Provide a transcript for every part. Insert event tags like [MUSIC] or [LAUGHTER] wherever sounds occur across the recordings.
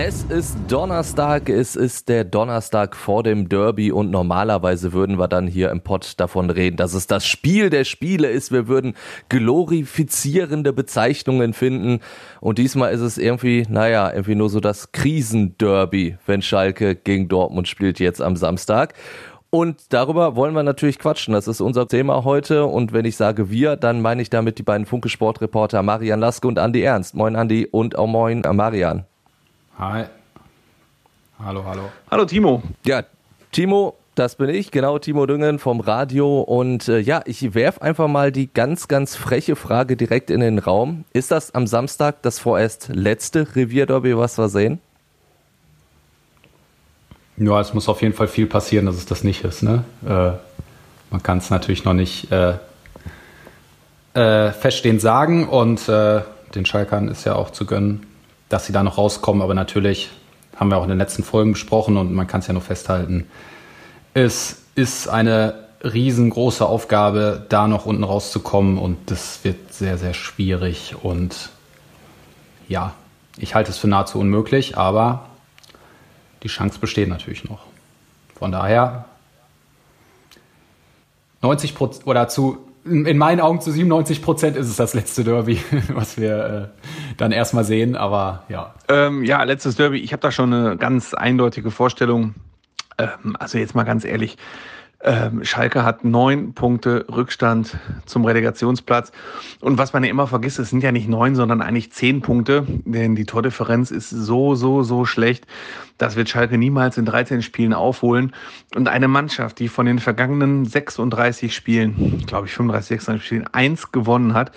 Es ist Donnerstag, es ist der Donnerstag vor dem Derby und normalerweise würden wir dann hier im Pod davon reden, dass es das Spiel der Spiele ist. Wir würden glorifizierende Bezeichnungen finden und diesmal ist es irgendwie, naja, irgendwie nur so das Krisenderby, wenn Schalke gegen Dortmund spielt jetzt am Samstag. Und darüber wollen wir natürlich quatschen. Das ist unser Thema heute. Und wenn ich sage wir, dann meine ich damit die beiden Funke Sportreporter Marian Laske und Andi Ernst. Moin Andi und auch moin Marian. Hi. Hallo, hallo. Hallo Timo. Ja, Timo, das bin ich, genau, Timo Düngen vom Radio. Und äh, ja, ich werf einfach mal die ganz, ganz freche Frage direkt in den Raum. Ist das am Samstag das vorerst letzte Revierderby, was wir sehen? Ja, es muss auf jeden Fall viel passieren, dass es das nicht ist. Ne? Äh, man kann es natürlich noch nicht äh, äh, feststehend sagen und äh, den Schalkern ist ja auch zu gönnen, dass sie da noch rauskommen. Aber natürlich haben wir auch in den letzten Folgen besprochen und man kann es ja nur festhalten. Es ist eine riesengroße Aufgabe, da noch unten rauszukommen und das wird sehr, sehr schwierig und ja, ich halte es für nahezu unmöglich, aber die Chance besteht natürlich noch. Von daher 90 Prozent oder zu in meinen Augen zu 97 Prozent ist es das letzte Derby, [LAUGHS] was wir äh, dann erstmal sehen, aber ja. Ähm, ja, letztes Derby. Ich habe da schon eine ganz eindeutige Vorstellung. Ähm, also jetzt mal ganz ehrlich, ähm, Schalke hat neun Punkte Rückstand zum Relegationsplatz. Und was man ja immer vergisst, es sind ja nicht neun, sondern eigentlich zehn Punkte, denn die Tordifferenz ist so, so, so schlecht. Das wird Schalke niemals in 13 Spielen aufholen. Und eine Mannschaft, die von den vergangenen 36 Spielen, glaube ich 35, 36 Spielen, eins gewonnen hat,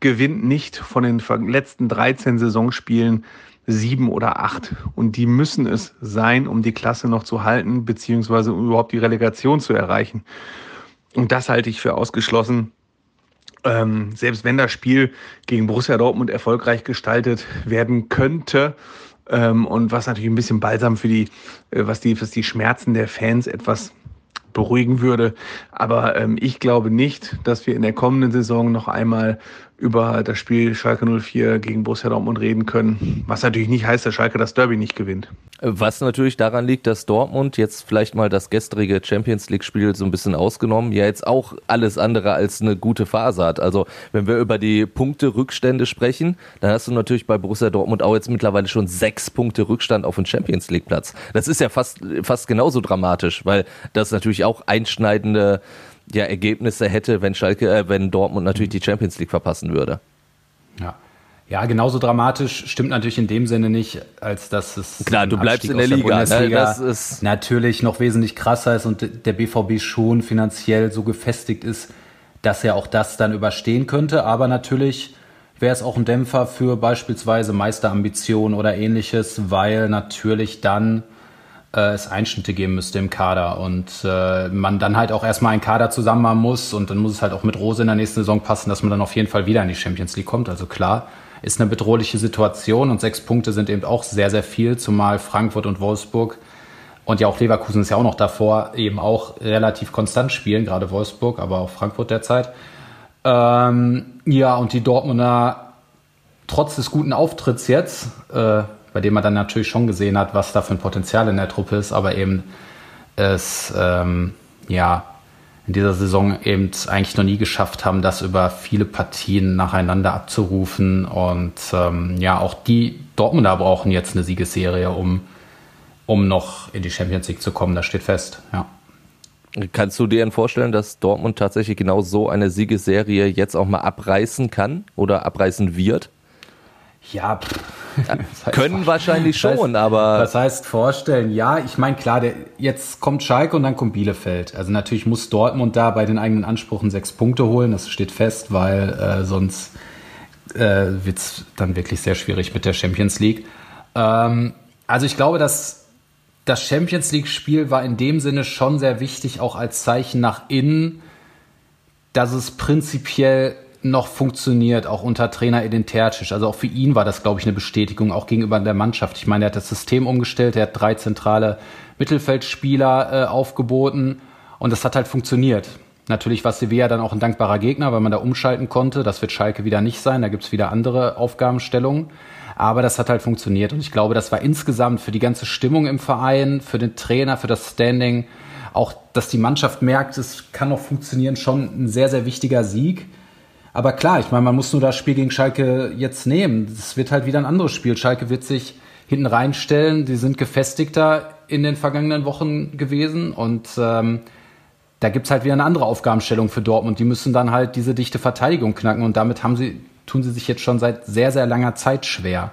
gewinnt nicht von den letzten 13 Saisonspielen sieben oder acht. Und die müssen es sein, um die Klasse noch zu halten, beziehungsweise um überhaupt die Relegation zu erreichen. Und das halte ich für ausgeschlossen. Ähm, selbst wenn das Spiel gegen Borussia Dortmund erfolgreich gestaltet werden könnte, ähm, und was natürlich ein bisschen balsam für die, äh, was die, was die Schmerzen der Fans etwas beruhigen würde. Aber ähm, ich glaube nicht, dass wir in der kommenden Saison noch einmal über das Spiel Schalke 04 gegen Borussia Dortmund reden können. Was natürlich nicht heißt, dass Schalke das Derby nicht gewinnt. Was natürlich daran liegt, dass Dortmund jetzt vielleicht mal das gestrige Champions League-Spiel so ein bisschen ausgenommen, ja jetzt auch alles andere als eine gute Phase hat. Also wenn wir über die Punkte-Rückstände sprechen, dann hast du natürlich bei Borussia Dortmund auch jetzt mittlerweile schon sechs Punkte Rückstand auf den Champions League-Platz. Das ist ja fast, fast genauso dramatisch, weil das natürlich auch einschneidende ja, Ergebnisse hätte, wenn Schalke, äh, wenn Dortmund natürlich die Champions League verpassen würde. Ja. Ja, genauso dramatisch stimmt natürlich in dem Sinne nicht, als dass es klar, du bleibst in der, der Liga. Ne? Das ist natürlich noch wesentlich krasser ist und der BVB schon finanziell so gefestigt ist, dass er auch das dann überstehen könnte. Aber natürlich wäre es auch ein Dämpfer für beispielsweise Meisterambitionen oder ähnliches, weil natürlich dann äh, es Einschnitte geben müsste im Kader und äh, man dann halt auch erstmal einen Kader zusammen haben muss und dann muss es halt auch mit Rose in der nächsten Saison passen, dass man dann auf jeden Fall wieder in die Champions League kommt. Also klar, ist eine bedrohliche Situation und sechs Punkte sind eben auch sehr, sehr viel, zumal Frankfurt und Wolfsburg und ja auch Leverkusen ist ja auch noch davor eben auch relativ konstant spielen, gerade Wolfsburg, aber auch Frankfurt derzeit. Ähm, ja, und die Dortmunder trotz des guten Auftritts jetzt, äh, bei dem man dann natürlich schon gesehen hat, was da für ein Potenzial in der Truppe ist, aber eben es ähm, ja in dieser Saison eben eigentlich noch nie geschafft haben, das über viele Partien nacheinander abzurufen. Und ähm, ja, auch die Dortmunder brauchen jetzt eine Siegesserie, um, um noch in die Champions League zu kommen. Das steht fest, ja. Kannst du dir denn vorstellen, dass Dortmund tatsächlich genau so eine Siegesserie jetzt auch mal abreißen kann oder abreißen wird? Ja, pff, [LAUGHS] heißt, können wahrscheinlich schon, heißt, aber. Das heißt vorstellen, ja, ich meine, klar, der, jetzt kommt Schalke und dann kommt Bielefeld. Also natürlich muss Dortmund da bei den eigenen Ansprüchen sechs Punkte holen, das steht fest, weil äh, sonst äh, wird es dann wirklich sehr schwierig mit der Champions League. Ähm, also ich glaube, dass das Champions League-Spiel war in dem Sinne schon sehr wichtig, auch als Zeichen nach innen, dass es prinzipiell noch funktioniert, auch unter Trainer Edin Tercic. Also auch für ihn war das, glaube ich, eine Bestätigung, auch gegenüber der Mannschaft. Ich meine, er hat das System umgestellt, er hat drei zentrale Mittelfeldspieler äh, aufgeboten und das hat halt funktioniert. Natürlich war Sevilla dann auch ein dankbarer Gegner, weil man da umschalten konnte. Das wird Schalke wieder nicht sein, da gibt es wieder andere Aufgabenstellungen. Aber das hat halt funktioniert und ich glaube, das war insgesamt für die ganze Stimmung im Verein, für den Trainer, für das Standing, auch dass die Mannschaft merkt, es kann noch funktionieren, schon ein sehr, sehr wichtiger Sieg. Aber klar, ich meine, man muss nur das Spiel gegen Schalke jetzt nehmen. Es wird halt wieder ein anderes Spiel. Schalke wird sich hinten reinstellen. Die sind gefestigter in den vergangenen Wochen gewesen und ähm, da gibt's halt wieder eine andere Aufgabenstellung für Dortmund. Die müssen dann halt diese dichte Verteidigung knacken und damit haben sie, tun sie sich jetzt schon seit sehr, sehr langer Zeit schwer.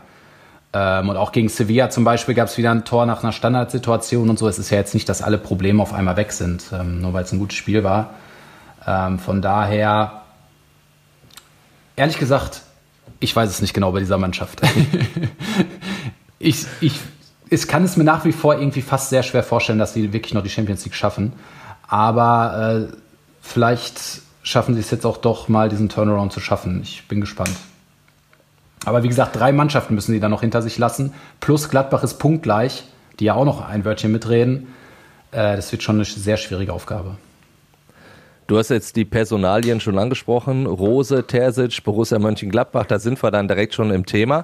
Ähm, und auch gegen Sevilla zum Beispiel gab es wieder ein Tor nach einer Standardsituation und so. Es ist ja jetzt nicht, dass alle Probleme auf einmal weg sind, ähm, nur weil es ein gutes Spiel war. Ähm, von daher ehrlich gesagt, ich weiß es nicht genau bei dieser Mannschaft. [LAUGHS] ich, ich, ich kann es mir nach wie vor irgendwie fast sehr schwer vorstellen, dass sie wirklich noch die Champions League schaffen. Aber äh, vielleicht schaffen sie es jetzt auch doch mal, diesen Turnaround zu schaffen. Ich bin gespannt. Aber wie gesagt, drei Mannschaften müssen sie dann noch hinter sich lassen. Plus Gladbach ist punktgleich, die ja auch noch ein Wörtchen mitreden. Äh, das wird schon eine sehr schwierige Aufgabe. Du hast jetzt die Personalien schon angesprochen. Rose, Terzic, Borussia Mönchengladbach, da sind wir dann direkt schon im Thema.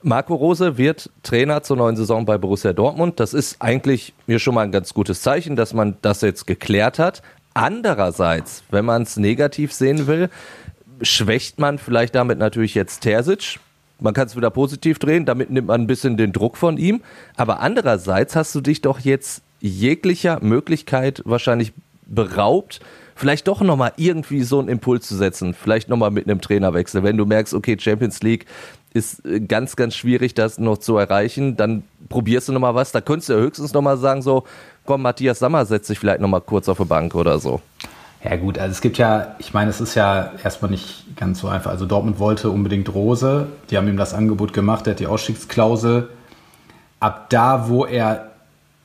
Marco Rose wird Trainer zur neuen Saison bei Borussia Dortmund. Das ist eigentlich mir schon mal ein ganz gutes Zeichen, dass man das jetzt geklärt hat. Andererseits, wenn man es negativ sehen will, schwächt man vielleicht damit natürlich jetzt Terzic. Man kann es wieder positiv drehen, damit nimmt man ein bisschen den Druck von ihm. Aber andererseits hast du dich doch jetzt jeglicher Möglichkeit wahrscheinlich beraubt, vielleicht doch nochmal irgendwie so einen Impuls zu setzen, vielleicht nochmal mit einem Trainerwechsel. Wenn du merkst, okay, Champions League ist äh, ganz, ganz schwierig, das noch zu erreichen, dann probierst du nochmal was. Da könntest du ja höchstens nochmal sagen, so, komm, Matthias Sammer setzt sich vielleicht nochmal kurz auf die Bank oder so. Ja gut, also es gibt ja, ich meine, es ist ja erstmal nicht ganz so einfach. Also Dortmund wollte unbedingt Rose, die haben ihm das Angebot gemacht, der hat die Ausstiegsklausel. Ab da, wo er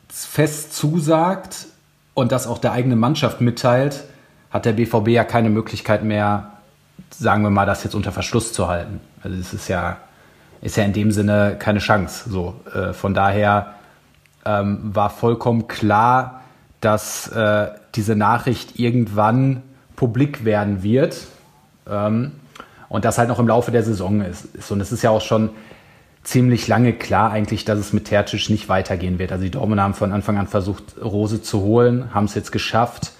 fest zusagt und das auch der eigenen Mannschaft mitteilt, hat der BVB ja keine Möglichkeit mehr, sagen wir mal, das jetzt unter Verschluss zu halten. Also es ist ja, ist ja in dem Sinne keine Chance. So, äh, von daher ähm, war vollkommen klar, dass äh, diese Nachricht irgendwann publik werden wird ähm, und das halt noch im Laufe der Saison ist. Und es ist ja auch schon ziemlich lange klar eigentlich, dass es mit Tercic nicht weitergehen wird. Also die Dortmund haben von Anfang an versucht, Rose zu holen, haben es jetzt geschafft.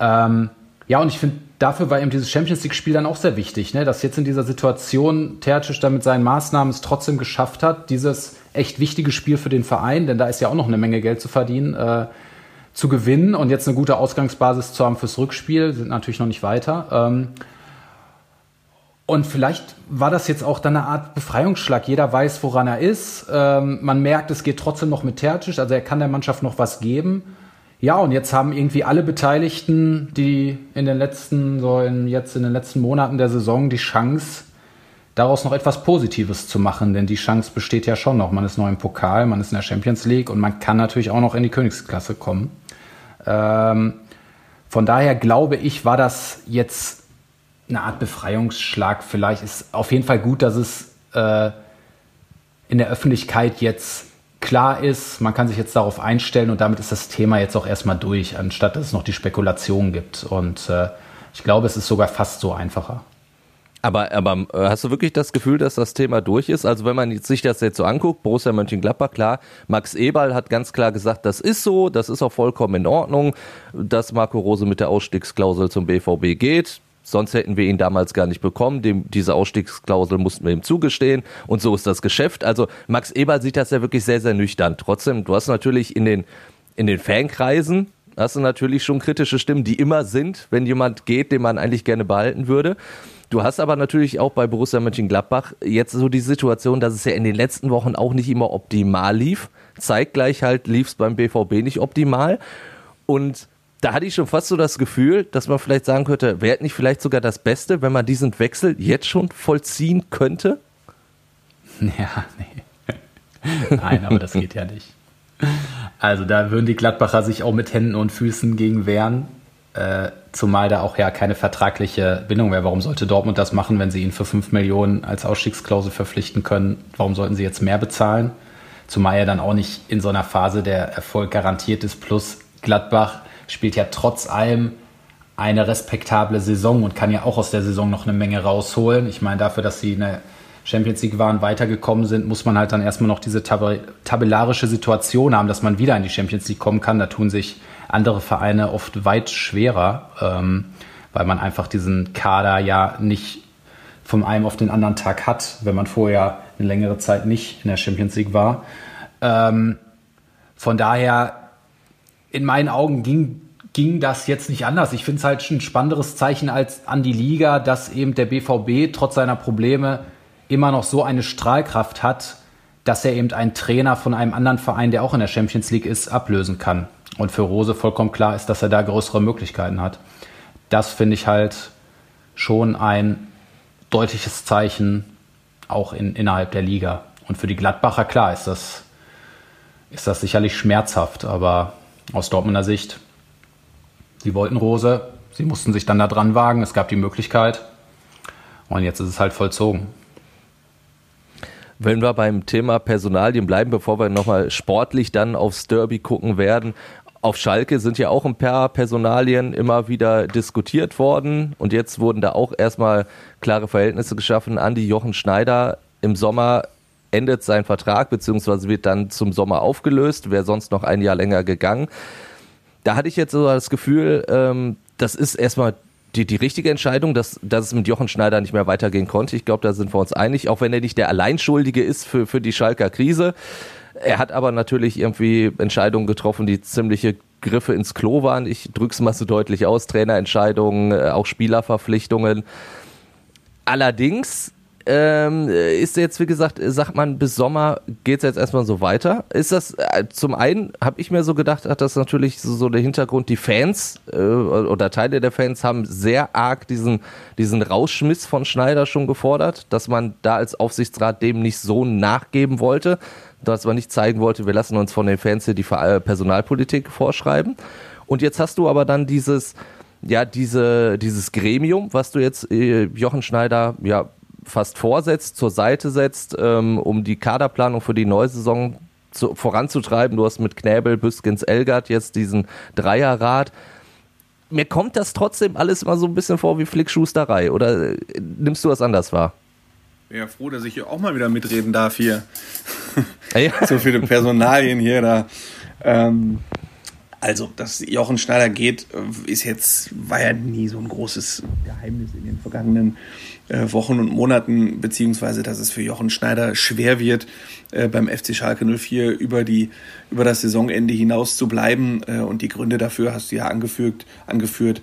Ähm, ja, und ich finde, dafür war eben dieses Champions League-Spiel dann auch sehr wichtig, ne? dass jetzt in dieser Situation Tercic da mit seinen Maßnahmen es trotzdem geschafft hat, dieses echt wichtige Spiel für den Verein, denn da ist ja auch noch eine Menge Geld zu verdienen, äh, zu gewinnen und jetzt eine gute Ausgangsbasis zu haben fürs Rückspiel, sind natürlich noch nicht weiter. Ähm, und vielleicht war das jetzt auch dann eine Art Befreiungsschlag. Jeder weiß, woran er ist. Ähm, man merkt, es geht trotzdem noch mit Tercic, also er kann der Mannschaft noch was geben. Ja, und jetzt haben irgendwie alle Beteiligten, die in den letzten, so in, jetzt in den letzten Monaten der Saison die Chance, daraus noch etwas Positives zu machen, denn die Chance besteht ja schon noch. Man ist neu im Pokal, man ist in der Champions League und man kann natürlich auch noch in die Königsklasse kommen. Ähm, von daher glaube ich, war das jetzt eine Art Befreiungsschlag. Vielleicht ist auf jeden Fall gut, dass es äh, in der Öffentlichkeit jetzt klar ist, man kann sich jetzt darauf einstellen und damit ist das Thema jetzt auch erstmal durch, anstatt dass es noch die Spekulation gibt. Und äh, ich glaube, es ist sogar fast so einfacher. Aber, aber äh, hast du wirklich das Gefühl, dass das Thema durch ist? Also wenn man sich das jetzt so anguckt, Borussia Mönchengladbach, klar, Max Eberl hat ganz klar gesagt, das ist so, das ist auch vollkommen in Ordnung, dass Marco Rose mit der Ausstiegsklausel zum BVB geht. Sonst hätten wir ihn damals gar nicht bekommen. Dem, diese Ausstiegsklausel mussten wir ihm zugestehen. Und so ist das Geschäft. Also Max Eberl sieht das ja wirklich sehr, sehr nüchtern. Trotzdem, du hast natürlich in den, in den Fankreisen, hast du natürlich schon kritische Stimmen, die immer sind, wenn jemand geht, den man eigentlich gerne behalten würde. Du hast aber natürlich auch bei Borussia Mönchengladbach jetzt so die Situation, dass es ja in den letzten Wochen auch nicht immer optimal lief. Zeitgleich halt lief es beim BVB nicht optimal. Und da hatte ich schon fast so das Gefühl, dass man vielleicht sagen könnte, wäre nicht vielleicht sogar das Beste, wenn man diesen Wechsel jetzt schon vollziehen könnte? Ja, nee. [LAUGHS] Nein, aber das geht ja nicht. Also da würden die Gladbacher sich auch mit Händen und Füßen gegen wehren. Äh, zumal da auch ja keine vertragliche Bindung wäre. Warum sollte Dortmund das machen, wenn sie ihn für 5 Millionen als Ausstiegsklausel verpflichten können? Warum sollten sie jetzt mehr bezahlen? Zumal er dann auch nicht in so einer Phase der Erfolg garantiert ist. Plus Gladbach spielt ja trotz allem eine respektable Saison und kann ja auch aus der Saison noch eine Menge rausholen. Ich meine, dafür, dass sie eine Champions League waren, weitergekommen sind, muss man halt dann erstmal noch diese tab tabellarische Situation haben, dass man wieder in die Champions League kommen kann. Da tun sich andere Vereine oft weit schwerer, ähm, weil man einfach diesen Kader ja nicht von einem auf den anderen Tag hat, wenn man vorher eine längere Zeit nicht in der Champions League war. Ähm, von daher, in meinen Augen ging, ging das jetzt nicht anders. Ich finde es halt ein spannenderes Zeichen als an die Liga, dass eben der BVB trotz seiner Probleme immer noch so eine Strahlkraft hat, dass er eben einen Trainer von einem anderen Verein, der auch in der Champions League ist, ablösen kann. Und für Rose vollkommen klar ist, dass er da größere Möglichkeiten hat. Das finde ich halt schon ein deutliches Zeichen auch in, innerhalb der Liga. Und für die Gladbacher, klar, ist das, ist das sicherlich schmerzhaft, aber aus Dortmunder Sicht, sie wollten Rose, sie mussten sich dann da dran wagen, es gab die Möglichkeit. Und jetzt ist es halt vollzogen. Wenn wir beim Thema Personalien bleiben, bevor wir nochmal sportlich dann aufs Derby gucken werden, auf Schalke sind ja auch ein paar Personalien immer wieder diskutiert worden. Und jetzt wurden da auch erstmal klare Verhältnisse geschaffen. Andi Jochen Schneider im Sommer endet sein Vertrag beziehungsweise wird dann zum Sommer aufgelöst, wäre sonst noch ein Jahr länger gegangen. Da hatte ich jetzt so das Gefühl, ähm, das ist erstmal die, die richtige Entscheidung, dass, dass es mit Jochen Schneider nicht mehr weitergehen konnte. Ich glaube, da sind wir uns einig, auch wenn er nicht der Alleinschuldige ist für, für die Schalker Krise. Er hat aber natürlich irgendwie Entscheidungen getroffen, die ziemliche Griffe ins Klo waren. Ich drück's mal so deutlich aus. Trainerentscheidungen, äh, auch Spielerverpflichtungen. Allerdings ähm, ist jetzt, wie gesagt, sagt man, bis Sommer geht es jetzt erstmal so weiter. Ist das, äh, zum einen habe ich mir so gedacht, hat das natürlich so, so der Hintergrund, die Fans äh, oder Teile der Fans haben sehr arg diesen, diesen Rausschmiss von Schneider schon gefordert, dass man da als Aufsichtsrat dem nicht so nachgeben wollte, dass man nicht zeigen wollte, wir lassen uns von den Fans hier die äh, Personalpolitik vorschreiben. Und jetzt hast du aber dann dieses, ja, diese, dieses Gremium, was du jetzt äh, Jochen Schneider ja fast vorsetzt, zur Seite setzt, ähm, um die Kaderplanung für die neue Saison zu, voranzutreiben. Du hast mit Knäbel, Büskens, Elgard jetzt diesen Dreierrat. Mir kommt das trotzdem alles immer so ein bisschen vor wie Flickschusterei. Oder äh, nimmst du das anders wahr? Ich bin ja froh, dass ich hier auch mal wieder mitreden darf hier. Ja. [LAUGHS] so viele Personalien hier da. Ähm, also, dass Jochen Schneider geht, ist jetzt, war ja nie so ein großes Geheimnis in den vergangenen äh, Wochen und Monaten, beziehungsweise dass es für Jochen Schneider schwer wird, äh, beim FC Schalke 04 über, die, über das Saisonende hinaus zu bleiben. Äh, und die Gründe dafür hast du ja angefügt, angeführt.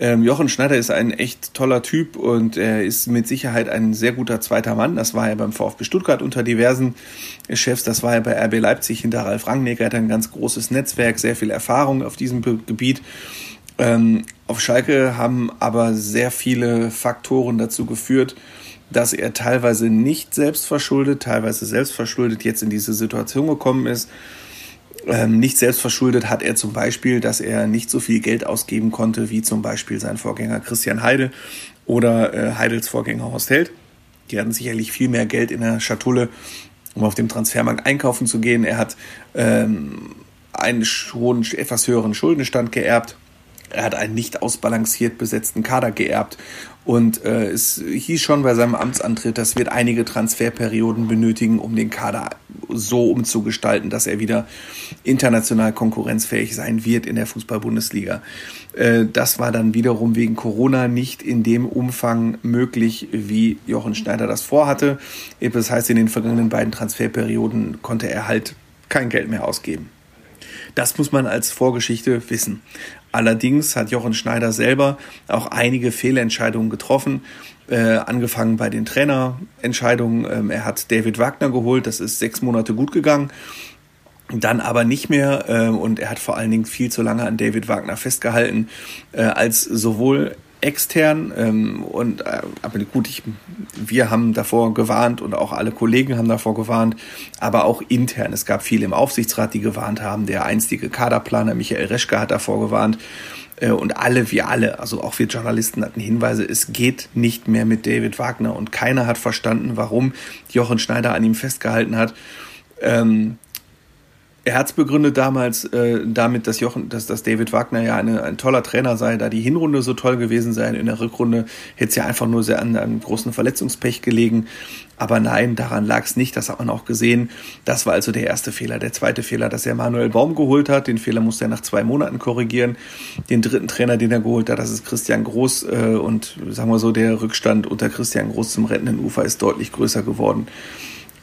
Ähm, Jochen Schneider ist ein echt toller Typ und er ist mit Sicherheit ein sehr guter zweiter Mann. Das war er beim VfB Stuttgart unter diversen Chefs. Das war er bei RB Leipzig hinter Ralf Rangnick. Er hat ein ganz großes Netzwerk, sehr viel Erfahrung auf diesem Gebiet. Ähm, auf Schalke haben aber sehr viele Faktoren dazu geführt, dass er teilweise nicht selbstverschuldet, teilweise selbstverschuldet jetzt in diese Situation gekommen ist. Ähm, nicht selbstverschuldet hat er zum Beispiel, dass er nicht so viel Geld ausgeben konnte wie zum Beispiel sein Vorgänger Christian Heide oder äh, Heidels Vorgänger Horst Held. Die hatten sicherlich viel mehr Geld in der Schatulle, um auf dem Transfermarkt einkaufen zu gehen. Er hat ähm, einen schon etwas höheren Schuldenstand geerbt er hat einen nicht ausbalanciert besetzten Kader geerbt. Und äh, es hieß schon bei seinem Amtsantritt, das wird einige Transferperioden benötigen, um den Kader so umzugestalten, dass er wieder international konkurrenzfähig sein wird in der Fußball-Bundesliga. Äh, das war dann wiederum wegen Corona nicht in dem Umfang möglich, wie Jochen Schneider das vorhatte. Das heißt, in den vergangenen beiden Transferperioden konnte er halt kein Geld mehr ausgeben. Das muss man als Vorgeschichte wissen. Allerdings hat Jochen Schneider selber auch einige Fehlentscheidungen getroffen, äh, angefangen bei den Trainerentscheidungen. Ähm, er hat David Wagner geholt, das ist sechs Monate gut gegangen. Dann aber nicht mehr äh, und er hat vor allen Dingen viel zu lange an David Wagner festgehalten, äh, als sowohl extern ähm, und äh, aber gut, ich, wir haben davor gewarnt und auch alle Kollegen haben davor gewarnt, aber auch intern. Es gab viele im Aufsichtsrat, die gewarnt haben. Der einstige Kaderplaner Michael Reschke hat davor gewarnt. Äh, und alle, wir alle, also auch wir Journalisten hatten Hinweise, es geht nicht mehr mit David Wagner und keiner hat verstanden, warum Jochen Schneider an ihm festgehalten hat. Ähm, er hat es begründet damals äh, damit, dass Jochen, dass, dass David Wagner ja eine, ein toller Trainer sei, da die Hinrunde so toll gewesen sei. In der Rückrunde hätte es ja einfach nur sehr an einem großen Verletzungspech gelegen. Aber nein, daran lag es nicht. Das hat man auch gesehen. Das war also der erste Fehler. Der zweite Fehler, dass er Manuel Baum geholt hat. Den Fehler musste er nach zwei Monaten korrigieren. Den dritten Trainer, den er geholt hat, das ist Christian Groß. Äh, und sagen wir so, der Rückstand unter Christian Groß zum rettenden Ufer ist deutlich größer geworden.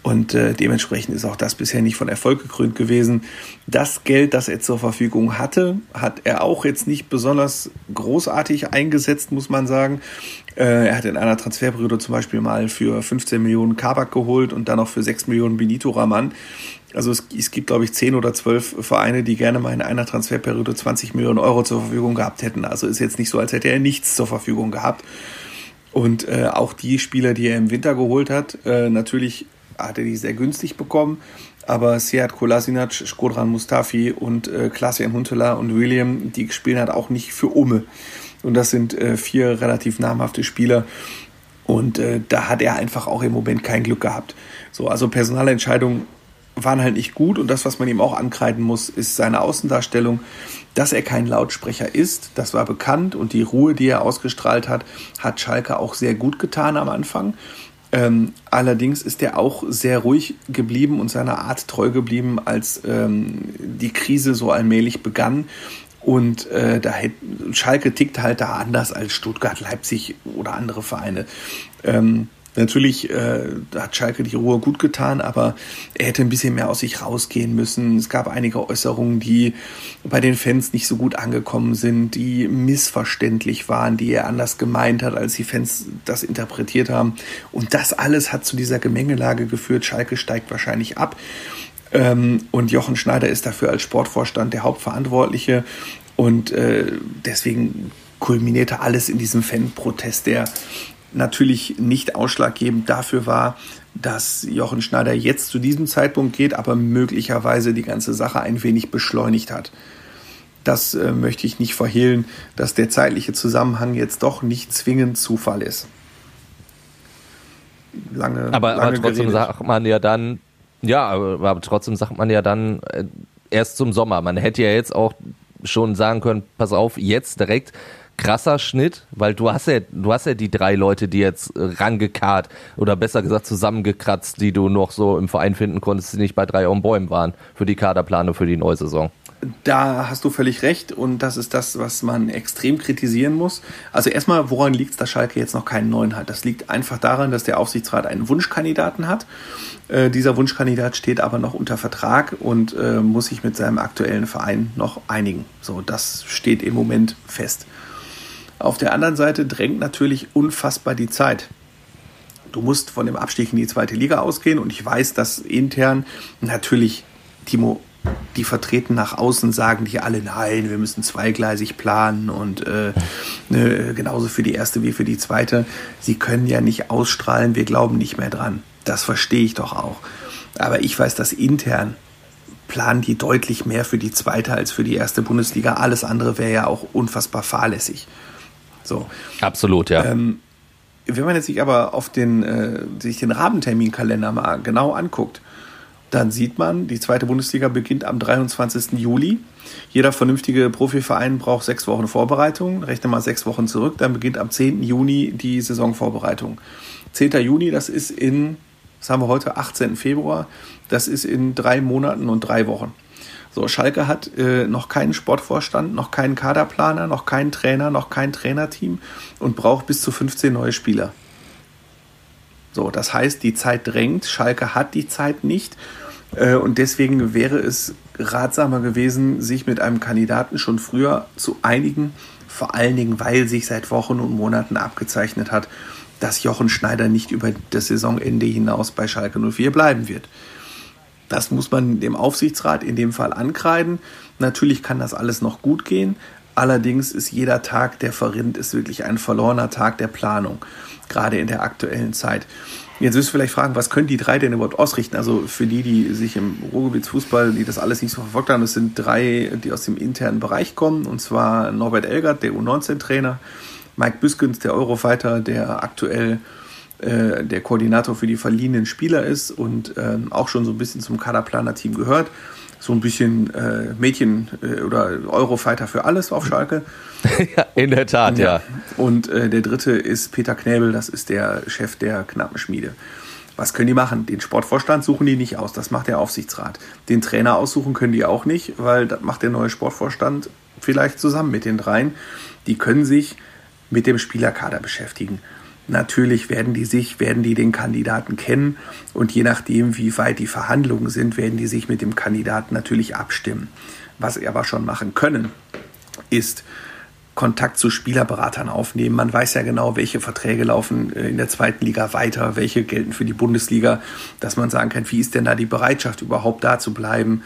Und äh, dementsprechend ist auch das bisher nicht von Erfolg gekrönt gewesen. Das Geld, das er zur Verfügung hatte, hat er auch jetzt nicht besonders großartig eingesetzt, muss man sagen. Äh, er hat in einer Transferperiode zum Beispiel mal für 15 Millionen Kabak geholt und dann noch für 6 Millionen Benito Raman. Also es, es gibt, glaube ich, 10 oder 12 Vereine, die gerne mal in einer Transferperiode 20 Millionen Euro zur Verfügung gehabt hätten. Also ist jetzt nicht so, als hätte er nichts zur Verfügung gehabt. Und äh, auch die Spieler, die er im Winter geholt hat, äh, natürlich hat er die sehr günstig bekommen. Aber Seat Kolasinac, Skodran Mustafi und äh, Klaas-Jan Huntelaar und William, die spielen halt auch nicht für Umme. Und das sind äh, vier relativ namhafte Spieler. Und äh, da hat er einfach auch im Moment kein Glück gehabt. So, also Personalentscheidungen waren halt nicht gut. Und das, was man ihm auch ankreiden muss, ist seine Außendarstellung. Dass er kein Lautsprecher ist, das war bekannt. Und die Ruhe, die er ausgestrahlt hat, hat Schalke auch sehr gut getan am Anfang. Ähm, allerdings ist er auch sehr ruhig geblieben und seiner Art treu geblieben, als ähm, die Krise so allmählich begann. Und äh, da hätte, Schalke tickt halt da anders als Stuttgart, Leipzig oder andere Vereine. Ähm, Natürlich äh, hat Schalke die Ruhe gut getan, aber er hätte ein bisschen mehr aus sich rausgehen müssen. Es gab einige Äußerungen, die bei den Fans nicht so gut angekommen sind, die missverständlich waren, die er anders gemeint hat, als die Fans das interpretiert haben. Und das alles hat zu dieser Gemengelage geführt. Schalke steigt wahrscheinlich ab. Ähm, und Jochen Schneider ist dafür als Sportvorstand der Hauptverantwortliche. Und äh, deswegen kulminierte alles in diesem Fanprotest, der natürlich nicht ausschlaggebend dafür war, dass Jochen Schneider jetzt zu diesem Zeitpunkt geht, aber möglicherweise die ganze Sache ein wenig beschleunigt hat. Das äh, möchte ich nicht verhehlen, dass der zeitliche Zusammenhang jetzt doch nicht zwingend Zufall ist. Lange, aber, lange aber trotzdem geredet. sagt man ja dann, ja, aber trotzdem sagt man ja dann äh, erst zum Sommer. Man hätte ja jetzt auch schon sagen können, pass auf, jetzt direkt krasser Schnitt, weil du hast ja, du hast ja die drei Leute, die jetzt rangekarrt oder besser gesagt zusammengekratzt, die du noch so im Verein finden konntest, die nicht bei drei on Bäumen waren für die Kaderplanung für die neue Saison. Da hast du völlig recht und das ist das, was man extrem kritisieren muss. Also erstmal, woran liegt es, dass Schalke jetzt noch keinen neuen hat? Das liegt einfach daran, dass der Aufsichtsrat einen Wunschkandidaten hat. Äh, dieser Wunschkandidat steht aber noch unter Vertrag und äh, muss sich mit seinem aktuellen Verein noch einigen. So, das steht im Moment fest. Auf der anderen Seite drängt natürlich unfassbar die Zeit. Du musst von dem Abstieg in die zweite Liga ausgehen und ich weiß, dass intern natürlich, Timo, die vertreten nach außen, sagen die alle, nein, wir müssen zweigleisig planen und äh, ne, genauso für die erste wie für die zweite. Sie können ja nicht ausstrahlen, wir glauben nicht mehr dran. Das verstehe ich doch auch. Aber ich weiß, dass intern planen die deutlich mehr für die zweite als für die erste Bundesliga. Alles andere wäre ja auch unfassbar fahrlässig. So. Absolut, ja. Ähm, wenn man jetzt sich aber auf den, äh, sich den Rahmenterminkalender mal genau anguckt, dann sieht man, die zweite Bundesliga beginnt am 23. Juli. Jeder vernünftige Profiverein braucht sechs Wochen Vorbereitung. Rechne mal sechs Wochen zurück, dann beginnt am 10. Juni die Saisonvorbereitung. 10. Juni, das ist in, was haben wir heute, 18. Februar, das ist in drei Monaten und drei Wochen. So, Schalke hat äh, noch keinen Sportvorstand, noch keinen Kaderplaner, noch keinen Trainer, noch kein Trainerteam und braucht bis zu 15 neue Spieler. So, das heißt, die Zeit drängt. Schalke hat die Zeit nicht. Äh, und deswegen wäre es ratsamer gewesen, sich mit einem Kandidaten schon früher zu einigen. Vor allen Dingen, weil sich seit Wochen und Monaten abgezeichnet hat, dass Jochen Schneider nicht über das Saisonende hinaus bei Schalke 04 bleiben wird. Das muss man dem Aufsichtsrat in dem Fall ankreiden. Natürlich kann das alles noch gut gehen, Allerdings ist jeder Tag, der verrinnt, ist wirklich ein verlorener Tag der Planung, gerade in der aktuellen Zeit. Jetzt wirst du vielleicht fragen, was können die drei denn überhaupt ausrichten? Also für die, die sich im Ruhrgebietsfußball, die das alles nicht so verfolgt haben, es sind drei, die aus dem internen Bereich kommen, und zwar Norbert Elgert, der U19-Trainer, Mike Büskens, der Eurofighter, der aktuell äh, der Koordinator für die verliehenen Spieler ist und ähm, auch schon so ein bisschen zum Kaderplaner-Team gehört so ein bisschen äh, Mädchen äh, oder Eurofighter für alles auf Schalke. [LAUGHS] ja, in der Tat, ja. ja. Und äh, der dritte ist Peter Knäbel, das ist der Chef der Knappenschmiede. Was können die machen? Den Sportvorstand suchen die nicht aus, das macht der Aufsichtsrat. Den Trainer aussuchen können die auch nicht, weil das macht der neue Sportvorstand vielleicht zusammen mit den dreien. Die können sich mit dem Spielerkader beschäftigen. Natürlich werden die sich, werden die den Kandidaten kennen und je nachdem, wie weit die Verhandlungen sind, werden die sich mit dem Kandidaten natürlich abstimmen. Was sie aber schon machen können, ist Kontakt zu Spielerberatern aufnehmen. Man weiß ja genau, welche Verträge laufen äh, in der zweiten Liga weiter, welche gelten für die Bundesliga, dass man sagen kann, wie ist denn da die Bereitschaft, überhaupt da zu bleiben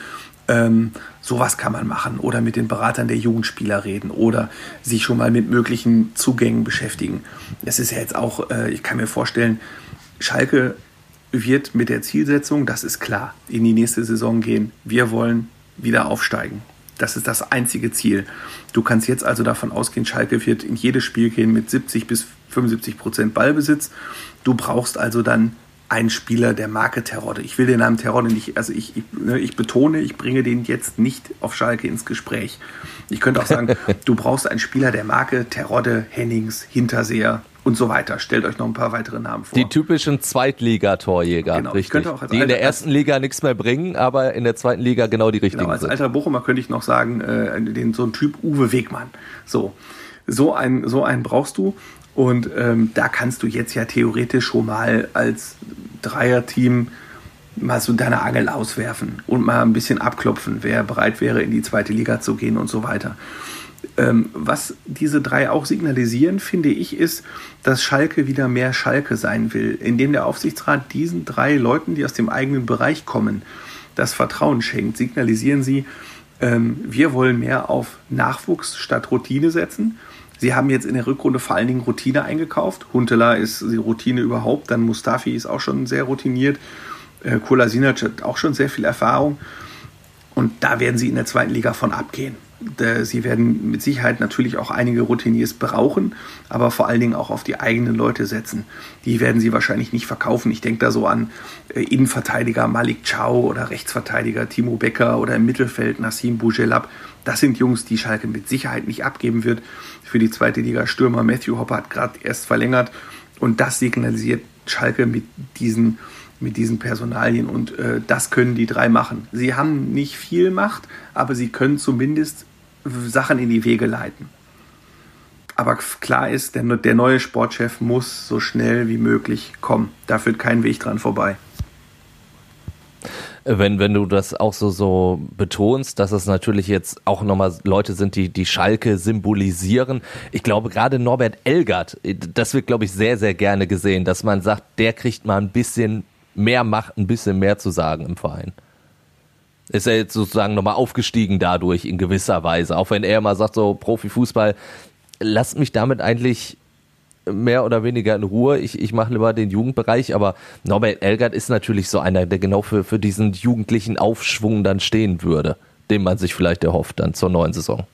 ähm, sowas kann man machen oder mit den Beratern der Jugendspieler reden oder sich schon mal mit möglichen Zugängen beschäftigen. Das ist ja jetzt auch, äh, ich kann mir vorstellen, Schalke wird mit der Zielsetzung, das ist klar, in die nächste Saison gehen. Wir wollen wieder aufsteigen. Das ist das einzige Ziel. Du kannst jetzt also davon ausgehen, Schalke wird in jedes Spiel gehen mit 70 bis 75 Prozent Ballbesitz. Du brauchst also dann ein Spieler der Marke Terodde. Ich will den Namen Terodde nicht, also ich, ich, ne, ich, betone, ich bringe den jetzt nicht auf Schalke ins Gespräch. Ich könnte auch sagen, [LAUGHS] du brauchst einen Spieler der Marke Terodde, Hennings, Hinterseher und so weiter. Stellt euch noch ein paar weitere Namen vor. Die typischen Zweitligatorjäger, genau, richtig. die in der ersten Liga nichts mehr bringen, aber in der zweiten Liga genau die richtigen genau, als alter Bochumer könnte ich noch sagen, äh, den, so ein Typ Uwe Wegmann. So. So einen, so einen brauchst du. Und ähm, da kannst du jetzt ja theoretisch schon mal als Dreierteam mal so deine Angel auswerfen und mal ein bisschen abklopfen, wer bereit wäre, in die zweite Liga zu gehen und so weiter. Ähm, was diese drei auch signalisieren, finde ich, ist, dass Schalke wieder mehr Schalke sein will, indem der Aufsichtsrat diesen drei Leuten, die aus dem eigenen Bereich kommen, das Vertrauen schenkt. Signalisieren sie, ähm, wir wollen mehr auf Nachwuchs statt Routine setzen Sie haben jetzt in der Rückrunde vor allen Dingen Routine eingekauft. Huntela ist die Routine überhaupt. Dann Mustafi ist auch schon sehr routiniert. Äh, Kolasinac hat auch schon sehr viel Erfahrung. Und da werden sie in der zweiten Liga von abgehen. Sie werden mit Sicherheit natürlich auch einige Routiniers brauchen, aber vor allen Dingen auch auf die eigenen Leute setzen. Die werden sie wahrscheinlich nicht verkaufen. Ich denke da so an äh, Innenverteidiger Malik Chow oder Rechtsverteidiger Timo Becker oder im Mittelfeld Nassim Bougelab. Das sind Jungs, die Schalke mit Sicherheit nicht abgeben wird. Für die zweite Liga Stürmer Matthew Hopper hat gerade erst verlängert und das signalisiert Schalke mit diesen mit diesen Personalien und äh, das können die drei machen. Sie haben nicht viel Macht, aber sie können zumindest Sachen in die Wege leiten. Aber klar ist, der, der neue Sportchef muss so schnell wie möglich kommen. Da führt kein Weg dran vorbei wenn, wenn du das auch so, so betonst, dass es natürlich jetzt auch nochmal Leute sind, die die Schalke symbolisieren. Ich glaube, gerade Norbert Elgert, das wird, glaube ich, sehr, sehr gerne gesehen, dass man sagt, der kriegt mal ein bisschen mehr Macht, ein bisschen mehr zu sagen im Verein ist er jetzt sozusagen nochmal aufgestiegen dadurch in gewisser Weise. Auch wenn er immer sagt, so Profifußball, lasst mich damit eigentlich mehr oder weniger in Ruhe. Ich, ich mache lieber den Jugendbereich, aber Norbert Elgert ist natürlich so einer, der genau für, für diesen jugendlichen Aufschwung dann stehen würde, den man sich vielleicht erhofft dann zur neuen Saison.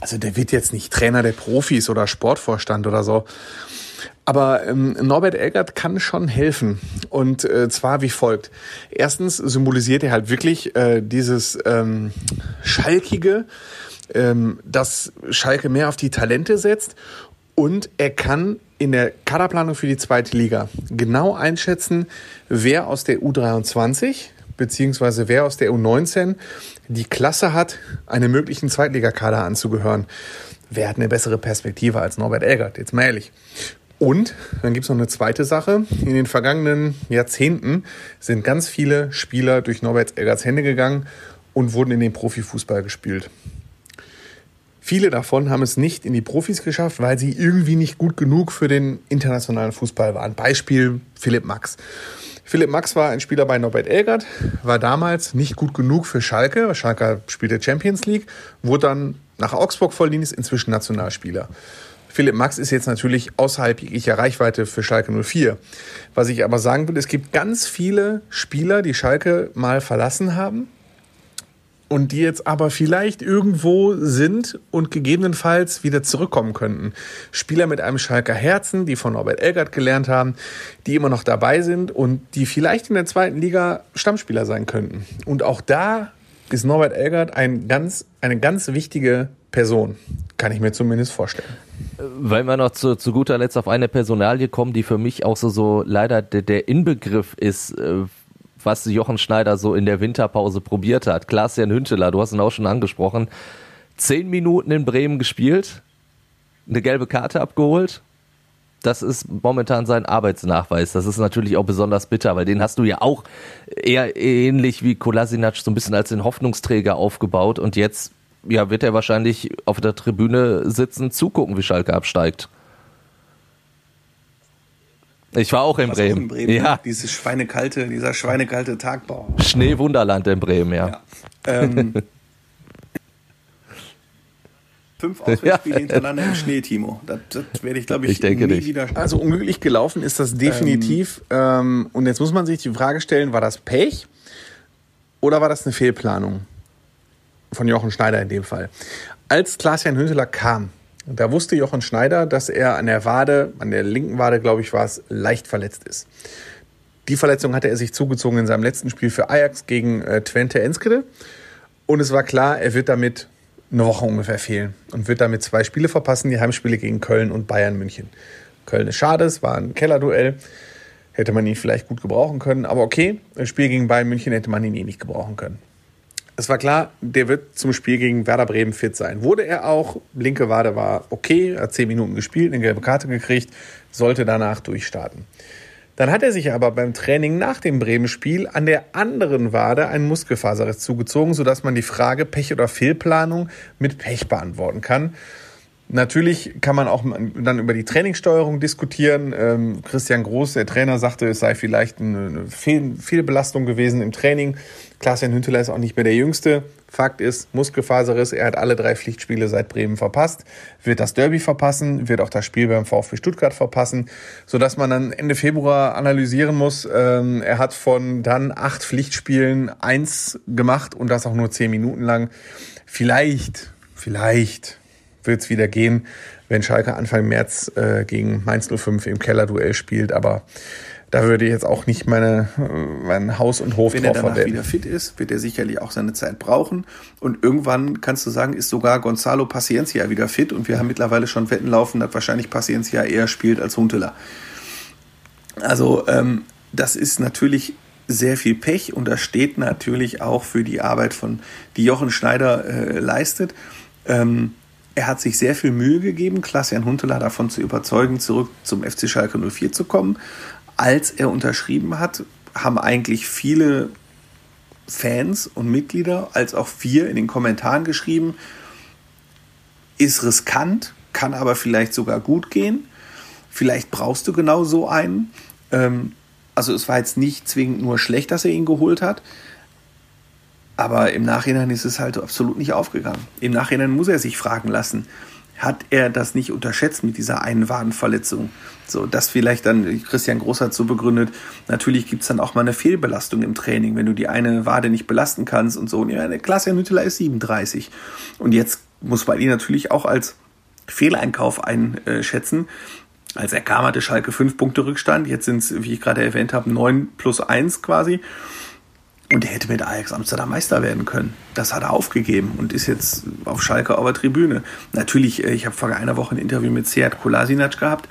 Also der wird jetzt nicht Trainer der Profis oder Sportvorstand oder so. Aber ähm, Norbert Elgert kann schon helfen. Und äh, zwar wie folgt. Erstens symbolisiert er halt wirklich äh, dieses ähm, Schalkige, ähm, dass Schalke mehr auf die Talente setzt. Und er kann in der Kaderplanung für die zweite Liga genau einschätzen, wer aus der U23 beziehungsweise wer aus der U19 die Klasse hat, einem möglichen Zweitligakader anzugehören. Wer hat eine bessere Perspektive als Norbert Elgert? Jetzt mal ehrlich. Und dann gibt es noch eine zweite Sache. In den vergangenen Jahrzehnten sind ganz viele Spieler durch Norbert Elgerts Hände gegangen und wurden in den Profifußball gespielt. Viele davon haben es nicht in die Profis geschafft, weil sie irgendwie nicht gut genug für den internationalen Fußball waren. Beispiel Philipp Max. Philipp Max war ein Spieler bei Norbert Elgert, war damals nicht gut genug für Schalke. Schalke spielte Champions League, wurde dann nach Augsburg verliehen, ist inzwischen Nationalspieler. Philipp Max ist jetzt natürlich außerhalb jeglicher Reichweite für Schalke 04. Was ich aber sagen will, es gibt ganz viele Spieler, die Schalke mal verlassen haben und die jetzt aber vielleicht irgendwo sind und gegebenenfalls wieder zurückkommen könnten. Spieler mit einem Schalker Herzen, die von Norbert Elgert gelernt haben, die immer noch dabei sind und die vielleicht in der zweiten Liga Stammspieler sein könnten. Und auch da ist Norbert Elgert ein ganz, eine ganz wichtige Person, kann ich mir zumindest vorstellen. Weil wir noch zu, zu guter Letzt auf eine Personalie kommen, die für mich auch so, so leider der, der Inbegriff ist äh, was Jochen Schneider so in der Winterpause probiert hat. Klaas-Jan Hünteler, du hast ihn auch schon angesprochen. Zehn Minuten in Bremen gespielt, eine gelbe Karte abgeholt. Das ist momentan sein Arbeitsnachweis. Das ist natürlich auch besonders bitter, weil den hast du ja auch eher ähnlich wie Kolasinac so ein bisschen als den Hoffnungsträger aufgebaut und jetzt ja, wird er wahrscheinlich auf der Tribüne sitzen, zugucken, wie Schalke absteigt. Ich war auch in Bremen. in Bremen. Ja. Dieses schweinekalte, dieser schweinekalte Tagbau. Schneewunderland in Bremen, ja. ja. Ähm, fünf [LAUGHS] Auswärtsspiele ja. hintereinander im Schnee, Timo. Das, das werde ich, glaube ich, ich denke nie nicht. wieder. Also unglücklich gelaufen ist das definitiv. Ähm, ähm, und jetzt muss man sich die Frage stellen, war das Pech oder war das eine Fehlplanung? Von Jochen Schneider in dem Fall. Als Klaas-Jan Hünteler kam, da wusste Jochen Schneider, dass er an der Wade, an der linken Wade, glaube ich, war es, leicht verletzt ist. Die Verletzung hatte er sich zugezogen in seinem letzten Spiel für Ajax gegen äh, Twente Enskede. Und es war klar, er wird damit eine Woche ungefähr fehlen und wird damit zwei Spiele verpassen, die Heimspiele gegen Köln und Bayern München. Köln ist schade, es war ein Kellerduell. Hätte man ihn vielleicht gut gebrauchen können, aber okay, das Spiel gegen Bayern München hätte man ihn eh nicht gebrauchen können es war klar, der wird zum Spiel gegen Werder Bremen fit sein. Wurde er auch. Linke Wade war okay, hat zehn Minuten gespielt, eine gelbe Karte gekriegt, sollte danach durchstarten. Dann hat er sich aber beim Training nach dem Bremen-Spiel an der anderen Wade ein Muskelfaserriss zugezogen, sodass man die Frage Pech oder Fehlplanung mit Pech beantworten kann. Natürlich kann man auch dann über die Trainingssteuerung diskutieren. Ähm, Christian Groß, der Trainer, sagte, es sei vielleicht eine Fehl Fehlbelastung gewesen im Training. Klaas-Jan Hünteler ist auch nicht mehr der Jüngste. Fakt ist, Muskelfaserriss, er hat alle drei Pflichtspiele seit Bremen verpasst, wird das Derby verpassen, wird auch das Spiel beim VfB Stuttgart verpassen, sodass man dann Ende Februar analysieren muss. Ähm, er hat von dann acht Pflichtspielen eins gemacht und das auch nur zehn Minuten lang. Vielleicht, vielleicht wird es wieder gehen, wenn Schalke Anfang März äh, gegen Mainz 05 im Kellerduell spielt. Aber da würde ich jetzt auch nicht meine, äh, mein Haus und Hof Wenn drauf er danach wieder fit ist, wird er sicherlich auch seine Zeit brauchen. Und irgendwann kannst du sagen, ist sogar Gonzalo Paciencia wieder fit. Und wir haben mittlerweile schon Wetten laufen, dass wahrscheinlich Paciencia eher spielt als Huntela. Also ähm, das ist natürlich sehr viel Pech und das steht natürlich auch für die Arbeit von die Jochen Schneider äh, leistet. Ähm, er hat sich sehr viel Mühe gegeben, Klaas-Jan Huntelaar davon zu überzeugen, zurück zum FC Schalke 04 zu kommen. Als er unterschrieben hat, haben eigentlich viele Fans und Mitglieder, als auch wir in den Kommentaren geschrieben, ist riskant, kann aber vielleicht sogar gut gehen. Vielleicht brauchst du genau so einen. Ähm, also es war jetzt nicht zwingend nur schlecht, dass er ihn geholt hat, aber im Nachhinein ist es halt absolut nicht aufgegangen. Im Nachhinein muss er sich fragen lassen, hat er das nicht unterschätzt mit dieser einen Wadenverletzung? So, das vielleicht dann, Christian Groß hat so begründet, natürlich gibt es dann auch mal eine Fehlbelastung im Training, wenn du die eine Wade nicht belasten kannst und so. Und ja, der Klaas Nüttler ist 37. Und jetzt muss man ihn natürlich auch als Fehleinkauf einschätzen. Als er kam, hatte Schalke fünf Punkte Rückstand. Jetzt sind es, wie ich gerade erwähnt habe, neun plus eins quasi. Und er hätte mit Ajax Amsterdam Meister werden können. Das hat er aufgegeben und ist jetzt auf Schalke auf der Tribüne. Natürlich, äh, ich habe vor einer Woche ein Interview mit Seat Kolasinac gehabt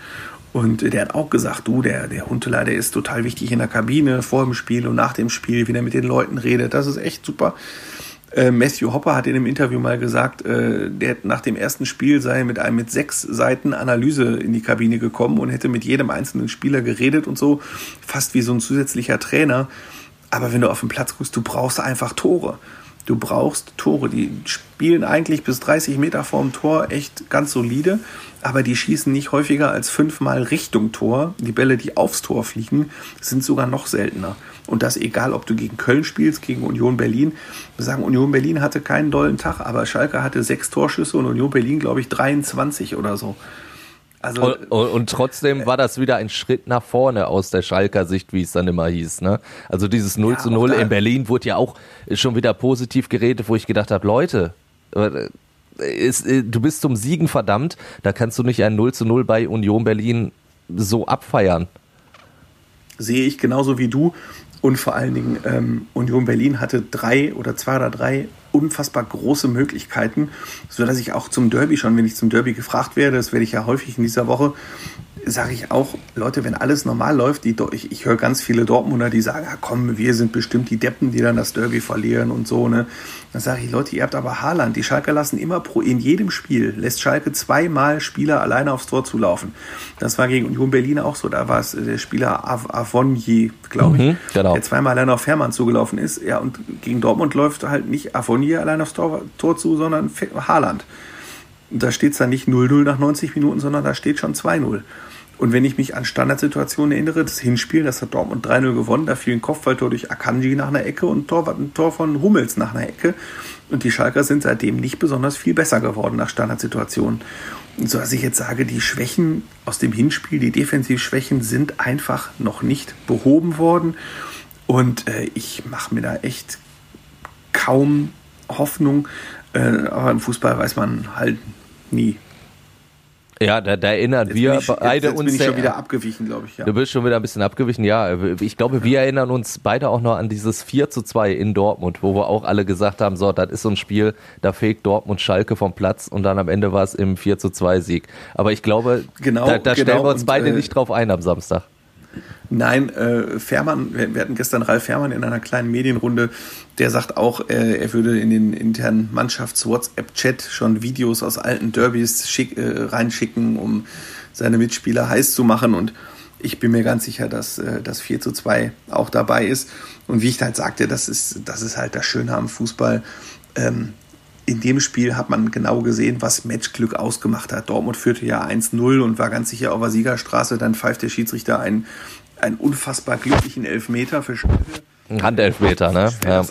und der hat auch gesagt, du, der, der Huntela, der ist total wichtig in der Kabine, vor dem Spiel und nach dem Spiel, wie er mit den Leuten redet. Das ist echt super. Äh, Matthew Hopper hat in einem Interview mal gesagt, äh, der nach dem ersten Spiel sei mit einem mit sechs Seiten Analyse in die Kabine gekommen und hätte mit jedem einzelnen Spieler geredet und so, fast wie so ein zusätzlicher Trainer. Aber wenn du auf den Platz guckst, du brauchst einfach Tore. Du brauchst Tore. Die spielen eigentlich bis 30 Meter vorm Tor echt ganz solide, aber die schießen nicht häufiger als fünfmal Richtung Tor. Die Bälle, die aufs Tor fliegen, sind sogar noch seltener. Und das egal, ob du gegen Köln spielst, gegen Union Berlin. Wir sagen, Union Berlin hatte keinen dollen Tag, aber Schalke hatte sechs Torschüsse und Union Berlin, glaube ich, 23 oder so. Also, und, und, trotzdem war das wieder ein Schritt nach vorne aus der Schalker Sicht, wie es dann immer hieß. Ne? Also dieses 0 ja, zu 0 in Berlin wurde ja auch schon wieder positiv geredet, wo ich gedacht habe, Leute, äh, ist, äh, du bist zum Siegen verdammt, da kannst du nicht ein 0 zu 0 bei Union Berlin so abfeiern. Sehe ich genauso wie du. Und vor allen Dingen, ähm, Union Berlin hatte drei oder zwei oder drei unfassbar große Möglichkeiten, sodass ich auch zum Derby schon, wenn ich zum Derby gefragt werde, das werde ich ja häufig in dieser Woche, sage ich auch, Leute, wenn alles normal läuft, die, ich, ich höre ganz viele Dortmunder, die sagen, ja, komm, wir sind bestimmt die Deppen, die dann das Derby verlieren und so. Ne? Dann sage ich, Leute, ihr habt aber Haaland. Die Schalke lassen immer pro, in jedem Spiel, lässt Schalke zweimal Spieler alleine aufs Tor zulaufen. Das war gegen Union Berlin auch so. Da war es der Spieler Av Avonje, glaube ich, mhm, genau. der zweimal alleine auf Hermann zugelaufen ist. Ja, und gegen Dortmund läuft halt nicht Avonje alleine aufs Tor, Tor zu, sondern Haaland. Da steht es dann nicht 0-0 nach 90 Minuten, sondern da steht schon 2-0. Und wenn ich mich an Standardsituationen erinnere, das Hinspiel, das hat Dortmund 3-0 gewonnen, da fiel ein Kopfballtor durch Akanji nach einer Ecke und Tor, ein Tor von Hummels nach einer Ecke. Und die Schalker sind seitdem nicht besonders viel besser geworden nach Standardsituationen. Und so dass ich jetzt sage, die Schwächen aus dem Hinspiel, die Defensivschwächen sind einfach noch nicht behoben worden. Und äh, ich mache mir da echt kaum Hoffnung. Äh, aber im Fußball weiß man halt nie. Ja, da, da erinnern jetzt wir ich, beide jetzt, jetzt uns. bin ich schon wieder abgewichen, glaube ich. Ja. Du bist schon wieder ein bisschen abgewichen, ja. Ich glaube, wir erinnern uns beide auch noch an dieses 4 zu 2 in Dortmund, wo wir auch alle gesagt haben, so, das ist so ein Spiel, da fegt Dortmund Schalke vom Platz und dann am Ende war es im 4 zu 2 Sieg. Aber ich glaube, genau, da, da genau, stellen wir uns beide und, nicht drauf ein am Samstag. Nein, äh, Fährmann, wir, hatten gestern Ralf Fährmann in einer kleinen Medienrunde, der sagt auch, äh, er würde in den internen Mannschafts-WhatsApp-Chat schon Videos aus alten Derbys schick, äh, reinschicken, um seine Mitspieler heiß zu machen und ich bin mir ganz sicher, dass äh, das 4 zu 2 auch dabei ist. Und wie ich halt sagte, das ist, das ist halt das Schöne am Fußball. Ähm, in dem Spiel hat man genau gesehen, was Matchglück ausgemacht hat. Dortmund führte ja 1-0 und war ganz sicher auf der Siegerstraße. Dann pfeift der Schiedsrichter einen, einen unfassbar glücklichen Elfmeter für Schalke. Ein Handelfmeter, ne? Ja.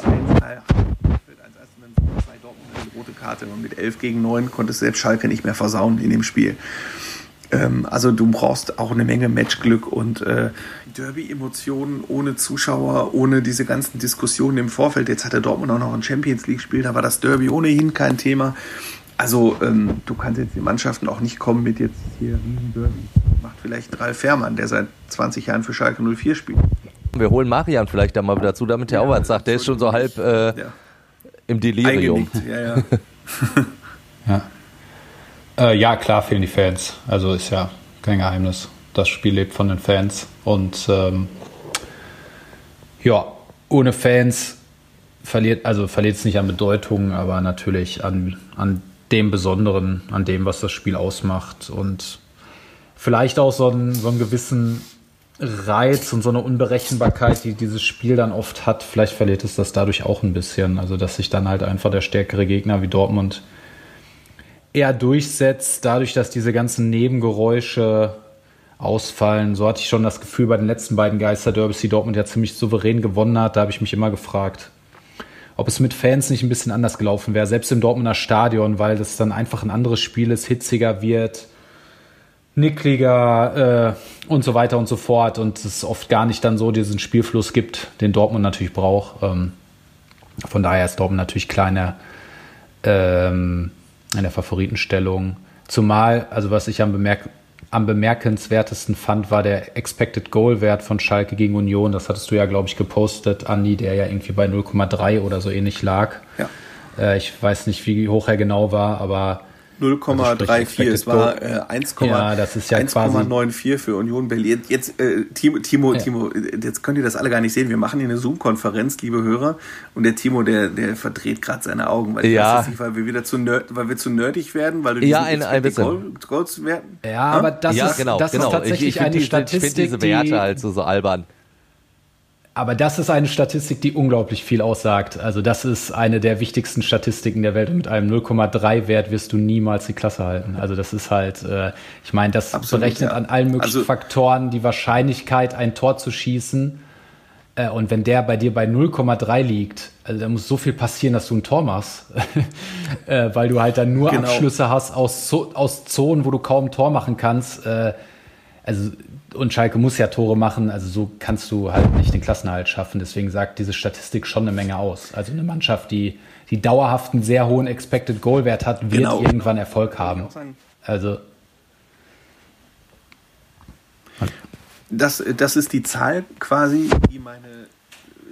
rote Karte und mit 11 gegen 9 konnte selbst Schalke nicht mehr versauen in dem Spiel. Ähm, also du brauchst auch eine Menge Matchglück und äh, Derby-Emotionen ohne Zuschauer, ohne diese ganzen Diskussionen im Vorfeld. Jetzt hat der Dortmund auch noch ein Champions League-Spiel, da war das Derby ohnehin kein Thema. Also ähm, du kannst jetzt die Mannschaften auch nicht kommen mit jetzt hier Derby. Macht vielleicht Ralf Fährmann, der seit 20 Jahren für Schalke 04 spielt. Wir holen Marian vielleicht da mal wieder zu, damit er ja, auch was sagt. Der ist schon so halb äh, ja. im Delirium. Ja, ja. [LAUGHS] ja. Äh, ja, klar fehlen die Fans. Also ist ja kein Geheimnis. Das Spiel lebt von den Fans. Und ähm, ja, ohne Fans verliert, also verliert es nicht an Bedeutung, aber natürlich an, an dem Besonderen, an dem, was das Spiel ausmacht. Und vielleicht auch so einen, so einen gewissen Reiz und so eine Unberechenbarkeit, die dieses Spiel dann oft hat. Vielleicht verliert es das dadurch auch ein bisschen. Also, dass sich dann halt einfach der stärkere Gegner wie Dortmund eher durchsetzt, dadurch, dass diese ganzen Nebengeräusche ausfallen. So hatte ich schon das Gefühl bei den letzten beiden Geisterderbys, die Dortmund ja ziemlich souverän gewonnen hat. Da habe ich mich immer gefragt, ob es mit Fans nicht ein bisschen anders gelaufen wäre, selbst im Dortmunder Stadion, weil das dann einfach ein anderes Spiel ist, hitziger wird, nickliger äh, und so weiter und so fort und es oft gar nicht dann so diesen Spielfluss gibt, den Dortmund natürlich braucht. Ähm, von daher ist Dortmund natürlich kleiner. Ähm, in der Favoritenstellung. Zumal, also was ich am, bemerk am bemerkenswertesten fand, war der Expected Goal Wert von Schalke gegen Union. Das hattest du ja, glaube ich, gepostet, Andi, der ja irgendwie bei 0,3 oder so ähnlich lag. Ja. Äh, ich weiß nicht, wie hoch er genau war, aber 0,34. Also es war äh, 1,94 ja, das ja 1,94 für Union Berlin. Jetzt, äh, Timo, Timo, ja. Timo, jetzt könnt ihr das alle gar nicht sehen. Wir machen hier eine Zoom-Konferenz, liebe Hörer. Und der Timo, der, der verdreht gerade seine Augen, weil, ja. nicht, weil wir wieder zu nerd, weil wir zu nerdig werden, weil du ja, ein, ein bisschen. Goals werden. Ja, aber das, ja, ist, genau, das genau. ist tatsächlich ich, ich eine die, Statistik, Ich finde diese Werte halt so, so albern. Aber das ist eine Statistik, die unglaublich viel aussagt. Also das ist eine der wichtigsten Statistiken der Welt. Und mit einem 0,3 Wert wirst du niemals die Klasse halten. Also das ist halt, äh, ich meine, das Absolut, berechnet ja. an allen möglichen also, Faktoren die Wahrscheinlichkeit, ein Tor zu schießen. Äh, und wenn der bei dir bei 0,3 liegt, also da muss so viel passieren, dass du ein Tor machst, [LAUGHS] äh, weil du halt dann nur genau. Abschlüsse hast aus, aus Zonen, wo du kaum ein Tor machen kannst. Äh, also und Schalke muss ja Tore machen, also so kannst du halt nicht den Klassenerhalt schaffen. Deswegen sagt diese Statistik schon eine Menge aus. Also eine Mannschaft, die, die dauerhaft einen sehr hohen Expected Goal Wert hat, wird genau. irgendwann Erfolg haben. Also das, das ist die Zahl quasi, die meine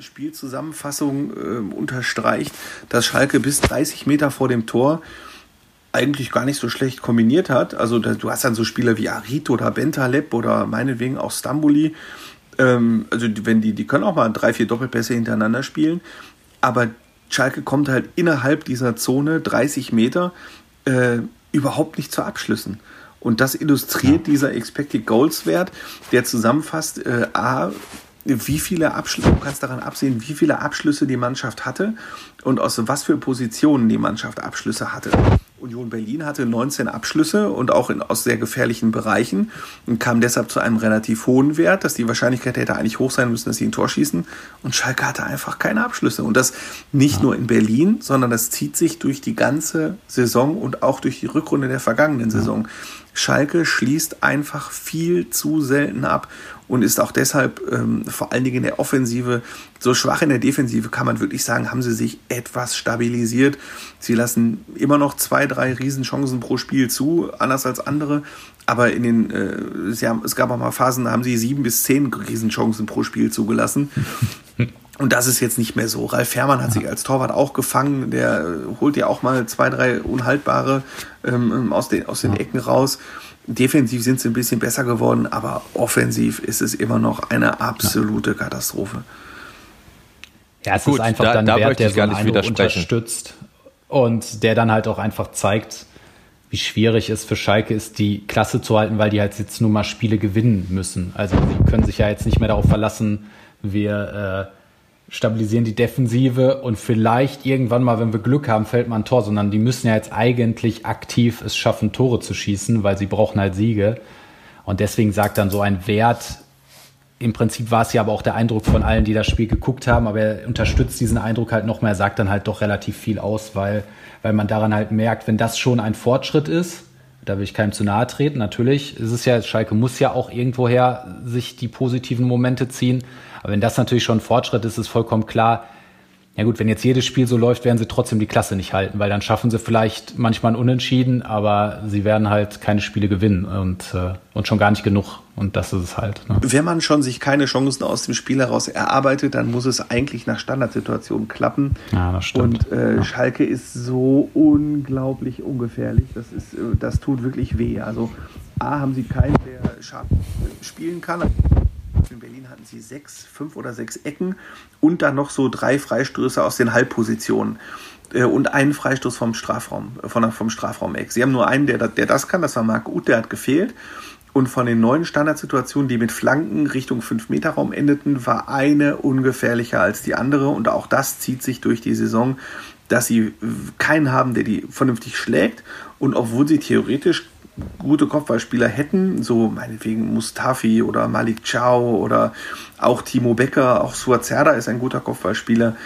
Spielzusammenfassung äh, unterstreicht, dass Schalke bis 30 Meter vor dem Tor eigentlich gar nicht so schlecht kombiniert hat. Also du hast dann so Spieler wie Arito oder Bentaleb oder meinetwegen auch Stambuli. Ähm, also wenn die, die können auch mal drei, vier Doppelpässe hintereinander spielen. Aber Schalke kommt halt innerhalb dieser Zone 30 Meter äh, überhaupt nicht zu Abschlüssen. Und das illustriert ja. dieser Expected Goals Wert, der zusammenfasst, äh, A, wie viele Abschlüsse, du kannst daran absehen, wie viele Abschlüsse die Mannschaft hatte und aus was für Positionen die Mannschaft Abschlüsse hatte. Union Berlin hatte 19 Abschlüsse und auch in, aus sehr gefährlichen Bereichen und kam deshalb zu einem relativ hohen Wert, dass die Wahrscheinlichkeit hätte eigentlich hoch sein müssen, dass sie ein Tor schießen. Und Schalke hatte einfach keine Abschlüsse. Und das nicht ja. nur in Berlin, sondern das zieht sich durch die ganze Saison und auch durch die Rückrunde der vergangenen ja. Saison. Schalke schließt einfach viel zu selten ab und ist auch deshalb ähm, vor allen Dingen in der Offensive so schwach in der Defensive, kann man wirklich sagen, haben sie sich etwas stabilisiert. Sie lassen immer noch zwei, drei Riesenchancen pro Spiel zu, anders als andere. Aber in den, äh, sie haben, es gab auch mal Phasen, da haben sie sieben bis zehn Riesenchancen pro Spiel zugelassen. [LAUGHS] Und das ist jetzt nicht mehr so. Ralf Fährmann hat sich als Torwart auch gefangen. Der holt ja auch mal zwei, drei unhaltbare ähm, aus, den, aus den Ecken raus. Defensiv sind sie ein bisschen besser geworden, aber offensiv ist es immer noch eine absolute Katastrophe. Ja, es Gut, ist einfach da, dann da Wert, der so einen Eindruck unterstützt und der dann halt auch einfach zeigt, wie schwierig es für Schalke ist, die Klasse zu halten, weil die halt jetzt nur mal Spiele gewinnen müssen. Also sie können sich ja jetzt nicht mehr darauf verlassen, wir äh, stabilisieren die Defensive und vielleicht irgendwann mal, wenn wir Glück haben, fällt mal ein Tor, sondern die müssen ja jetzt eigentlich aktiv es schaffen, Tore zu schießen, weil sie brauchen halt Siege. Und deswegen sagt dann so ein Wert, im Prinzip war es ja aber auch der Eindruck von allen, die das Spiel geguckt haben, aber er unterstützt diesen Eindruck halt noch mehr, sagt dann halt doch relativ viel aus, weil, weil man daran halt merkt, wenn das schon ein Fortschritt ist, da will ich keinem zu nahe treten. Natürlich ist es ja, Schalke muss ja auch irgendwoher sich die positiven Momente ziehen. Aber wenn das natürlich schon ein Fortschritt ist, ist vollkommen klar, ja gut, wenn jetzt jedes Spiel so läuft, werden sie trotzdem die Klasse nicht halten, weil dann schaffen sie vielleicht manchmal ein Unentschieden, aber sie werden halt keine Spiele gewinnen und, äh, und schon gar nicht genug. Und das ist es halt. Ne? Wenn man schon sich keine Chancen aus dem Spiel heraus erarbeitet, dann muss es eigentlich nach Standardsituationen klappen. Ja, das stimmt. Und äh, ja. Schalke ist so unglaublich ungefährlich. Das, ist, äh, das tut wirklich weh. Also A, haben sie keinen, der scharf spielen kann. In Berlin hatten sie sechs, fünf oder sechs Ecken und dann noch so drei Freistöße aus den Halbpositionen äh, und einen Freistoß vom Strafraum, äh, von, vom Strafraum-Eck. Sie haben nur einen, der, der das kann, das war Marc Uth, der hat gefehlt. Und von den neuen Standardsituationen, die mit Flanken Richtung 5-Meter-Raum endeten, war eine ungefährlicher als die andere. Und auch das zieht sich durch die Saison, dass sie keinen haben, der die vernünftig schlägt. Und obwohl sie theoretisch gute Kopfballspieler hätten, so meinetwegen Mustafi oder Malik Chow oder auch Timo Becker, auch Suazerda ist ein guter Kopfballspieler,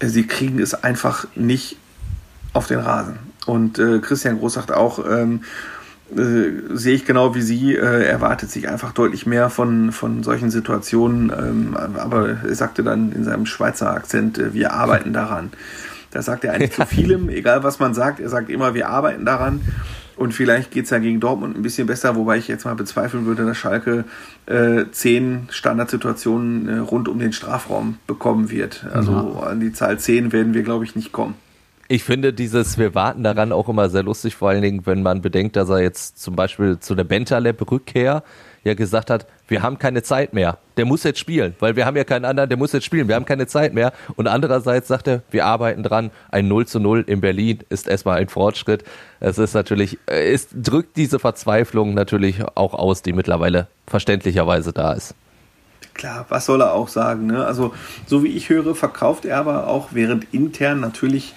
sie kriegen es einfach nicht auf den Rasen. Und äh, Christian Groß sagt auch, ähm, äh, sehe ich genau wie Sie, äh, erwartet sich einfach deutlich mehr von, von solchen Situationen. Ähm, aber er sagte dann in seinem Schweizer Akzent, äh, wir arbeiten daran. Da sagt er eigentlich zu [LAUGHS] vielem, egal was man sagt, er sagt immer, wir arbeiten daran. Und vielleicht geht es ja gegen Dortmund ein bisschen besser, wobei ich jetzt mal bezweifeln würde, dass Schalke äh, zehn Standardsituationen äh, rund um den Strafraum bekommen wird. Also ja. an die Zahl zehn werden wir, glaube ich, nicht kommen. Ich finde dieses, wir warten daran auch immer sehr lustig, vor allen Dingen, wenn man bedenkt, dass er jetzt zum Beispiel zu der Bentaleb-Rückkehr ja gesagt hat, wir haben keine Zeit mehr. Der muss jetzt spielen, weil wir haben ja keinen anderen, der muss jetzt spielen. Wir haben keine Zeit mehr. Und andererseits sagt er, wir arbeiten dran. Ein 0 zu 0 in Berlin ist erstmal ein Fortschritt. Es ist natürlich, es drückt diese Verzweiflung natürlich auch aus, die mittlerweile verständlicherweise da ist. klar, was soll er auch sagen? Ne? Also, so wie ich höre, verkauft er aber auch, während intern natürlich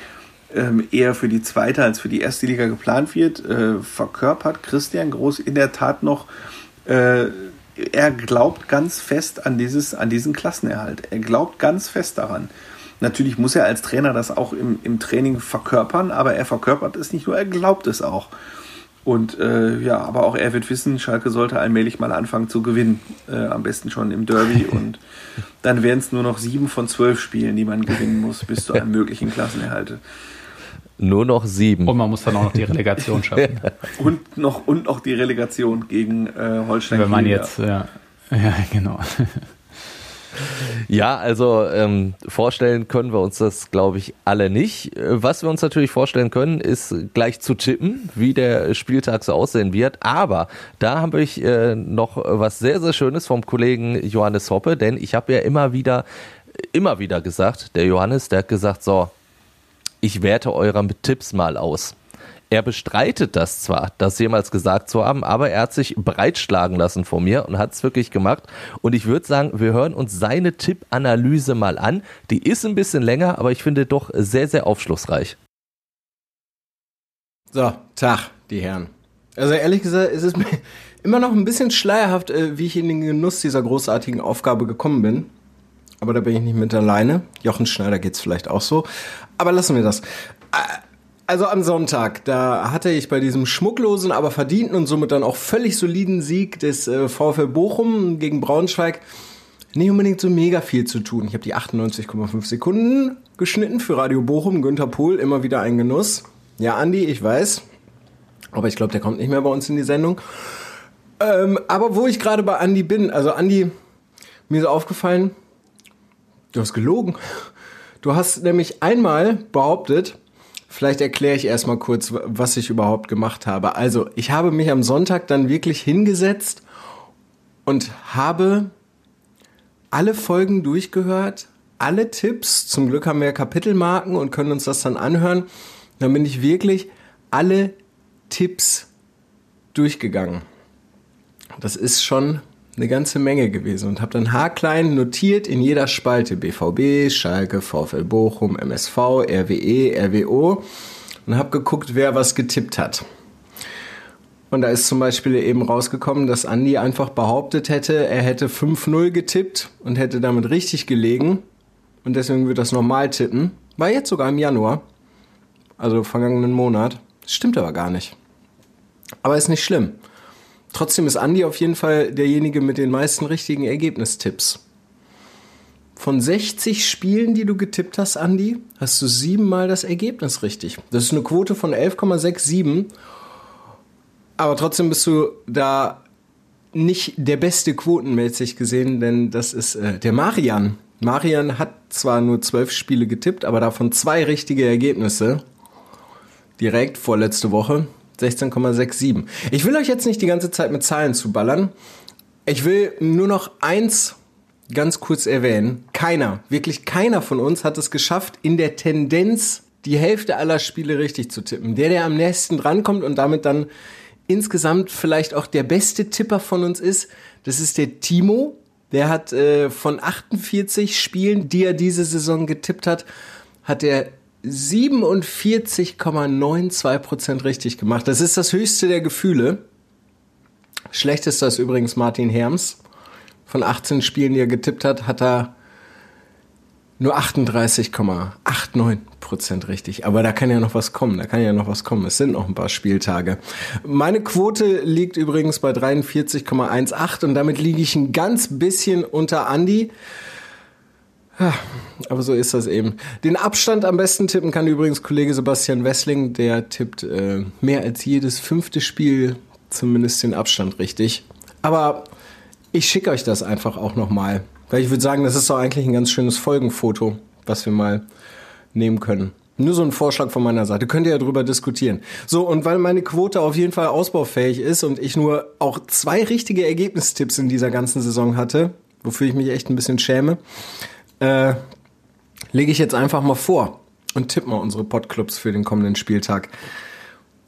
ähm, eher für die zweite als für die erste Liga geplant wird, äh, verkörpert Christian Groß in der Tat noch. Äh, er glaubt ganz fest an, dieses, an diesen Klassenerhalt. Er glaubt ganz fest daran. Natürlich muss er als Trainer das auch im, im Training verkörpern, aber er verkörpert es nicht nur, er glaubt es auch. Und äh, ja, aber auch er wird wissen, Schalke sollte allmählich mal anfangen zu gewinnen. Äh, am besten schon im Derby. [LAUGHS] Und dann wären es nur noch sieben von zwölf Spielen, die man gewinnen muss, bis zu einem möglichen Klassenerhalt. Nur noch sieben. Und man muss dann auch noch die Relegation schaffen. [LAUGHS] und, noch, und noch die Relegation gegen äh, Holstein. Wenn man jetzt, ja, ja genau. Ja, also ähm, vorstellen können wir uns das, glaube ich, alle nicht. Was wir uns natürlich vorstellen können, ist gleich zu tippen, wie der Spieltag so aussehen wird. Aber da habe ich äh, noch was sehr, sehr Schönes vom Kollegen Johannes Hoppe, denn ich habe ja immer wieder, immer wieder gesagt, der Johannes, der hat gesagt, so, ich werte eure Tipps mal aus. Er bestreitet das zwar, das jemals gesagt zu haben, aber er hat sich breitschlagen lassen von mir und hat es wirklich gemacht. Und ich würde sagen, wir hören uns seine Tippanalyse mal an. Die ist ein bisschen länger, aber ich finde doch sehr, sehr aufschlussreich. So, Tag, die Herren. Also ehrlich gesagt, ist es [LAUGHS] mir immer noch ein bisschen schleierhaft, äh, wie ich in den Genuss dieser großartigen Aufgabe gekommen bin. Aber da bin ich nicht mit alleine. Jochen Schneider geht's vielleicht auch so. Aber lassen wir das. Äh, also am Sonntag, da hatte ich bei diesem schmucklosen, aber verdienten und somit dann auch völlig soliden Sieg des äh, VfL Bochum gegen Braunschweig nicht unbedingt so mega viel zu tun. Ich habe die 98,5 Sekunden geschnitten für Radio Bochum. Günther Pohl, immer wieder ein Genuss. Ja, Andi, ich weiß. Aber ich glaube, der kommt nicht mehr bei uns in die Sendung. Ähm, aber wo ich gerade bei Andi bin, also Andi, mir ist aufgefallen, du hast gelogen. Du hast nämlich einmal behauptet, Vielleicht erkläre ich erstmal kurz, was ich überhaupt gemacht habe. Also, ich habe mich am Sonntag dann wirklich hingesetzt und habe alle Folgen durchgehört, alle Tipps. Zum Glück haben wir Kapitelmarken und können uns das dann anhören. Dann bin ich wirklich alle Tipps durchgegangen. Das ist schon eine ganze Menge gewesen und habe dann haarklein notiert in jeder Spalte BVB, Schalke, VfL Bochum, MSV, RWE, RWO und habe geguckt, wer was getippt hat. Und da ist zum Beispiel eben rausgekommen, dass Andi einfach behauptet hätte, er hätte 5-0 getippt und hätte damit richtig gelegen. Und deswegen wird das normal tippen. War jetzt sogar im Januar. Also vergangenen Monat. Stimmt aber gar nicht. Aber ist nicht schlimm. Trotzdem ist Andi auf jeden Fall derjenige mit den meisten richtigen Ergebnistipps. Von 60 Spielen, die du getippt hast, Andi, hast du siebenmal das Ergebnis richtig. Das ist eine Quote von 11,67. Aber trotzdem bist du da nicht der beste quotenmäßig gesehen, denn das ist äh, der Marian. Marian hat zwar nur zwölf Spiele getippt, aber davon zwei richtige Ergebnisse. Direkt vorletzte Woche. 16,67. Ich will euch jetzt nicht die ganze Zeit mit Zahlen zuballern. Ich will nur noch eins ganz kurz erwähnen. Keiner, wirklich keiner von uns hat es geschafft, in der Tendenz die Hälfte aller Spiele richtig zu tippen. Der, der am nächsten drankommt und damit dann insgesamt vielleicht auch der beste Tipper von uns ist, das ist der Timo. Der hat äh, von 48 Spielen, die er diese Saison getippt hat, hat er 47,92% richtig gemacht. Das ist das höchste der Gefühle. Schlechtester ist übrigens Martin Herms. Von 18 Spielen, die er getippt hat, hat er nur 38,89% richtig. Aber da kann ja noch was kommen. Da kann ja noch was kommen. Es sind noch ein paar Spieltage. Meine Quote liegt übrigens bei 43,18 und damit liege ich ein ganz bisschen unter Andi. Aber so ist das eben. Den Abstand am besten tippen kann übrigens Kollege Sebastian Wessling. Der tippt äh, mehr als jedes fünfte Spiel zumindest den Abstand richtig. Aber ich schicke euch das einfach auch nochmal. Weil ich würde sagen, das ist doch eigentlich ein ganz schönes Folgenfoto, was wir mal nehmen können. Nur so ein Vorschlag von meiner Seite. Könnt ihr ja drüber diskutieren. So, und weil meine Quote auf jeden Fall ausbaufähig ist und ich nur auch zwei richtige Ergebnistipps in dieser ganzen Saison hatte, wofür ich mich echt ein bisschen schäme, äh, lege ich jetzt einfach mal vor und tippe mal unsere Podclubs für den kommenden Spieltag.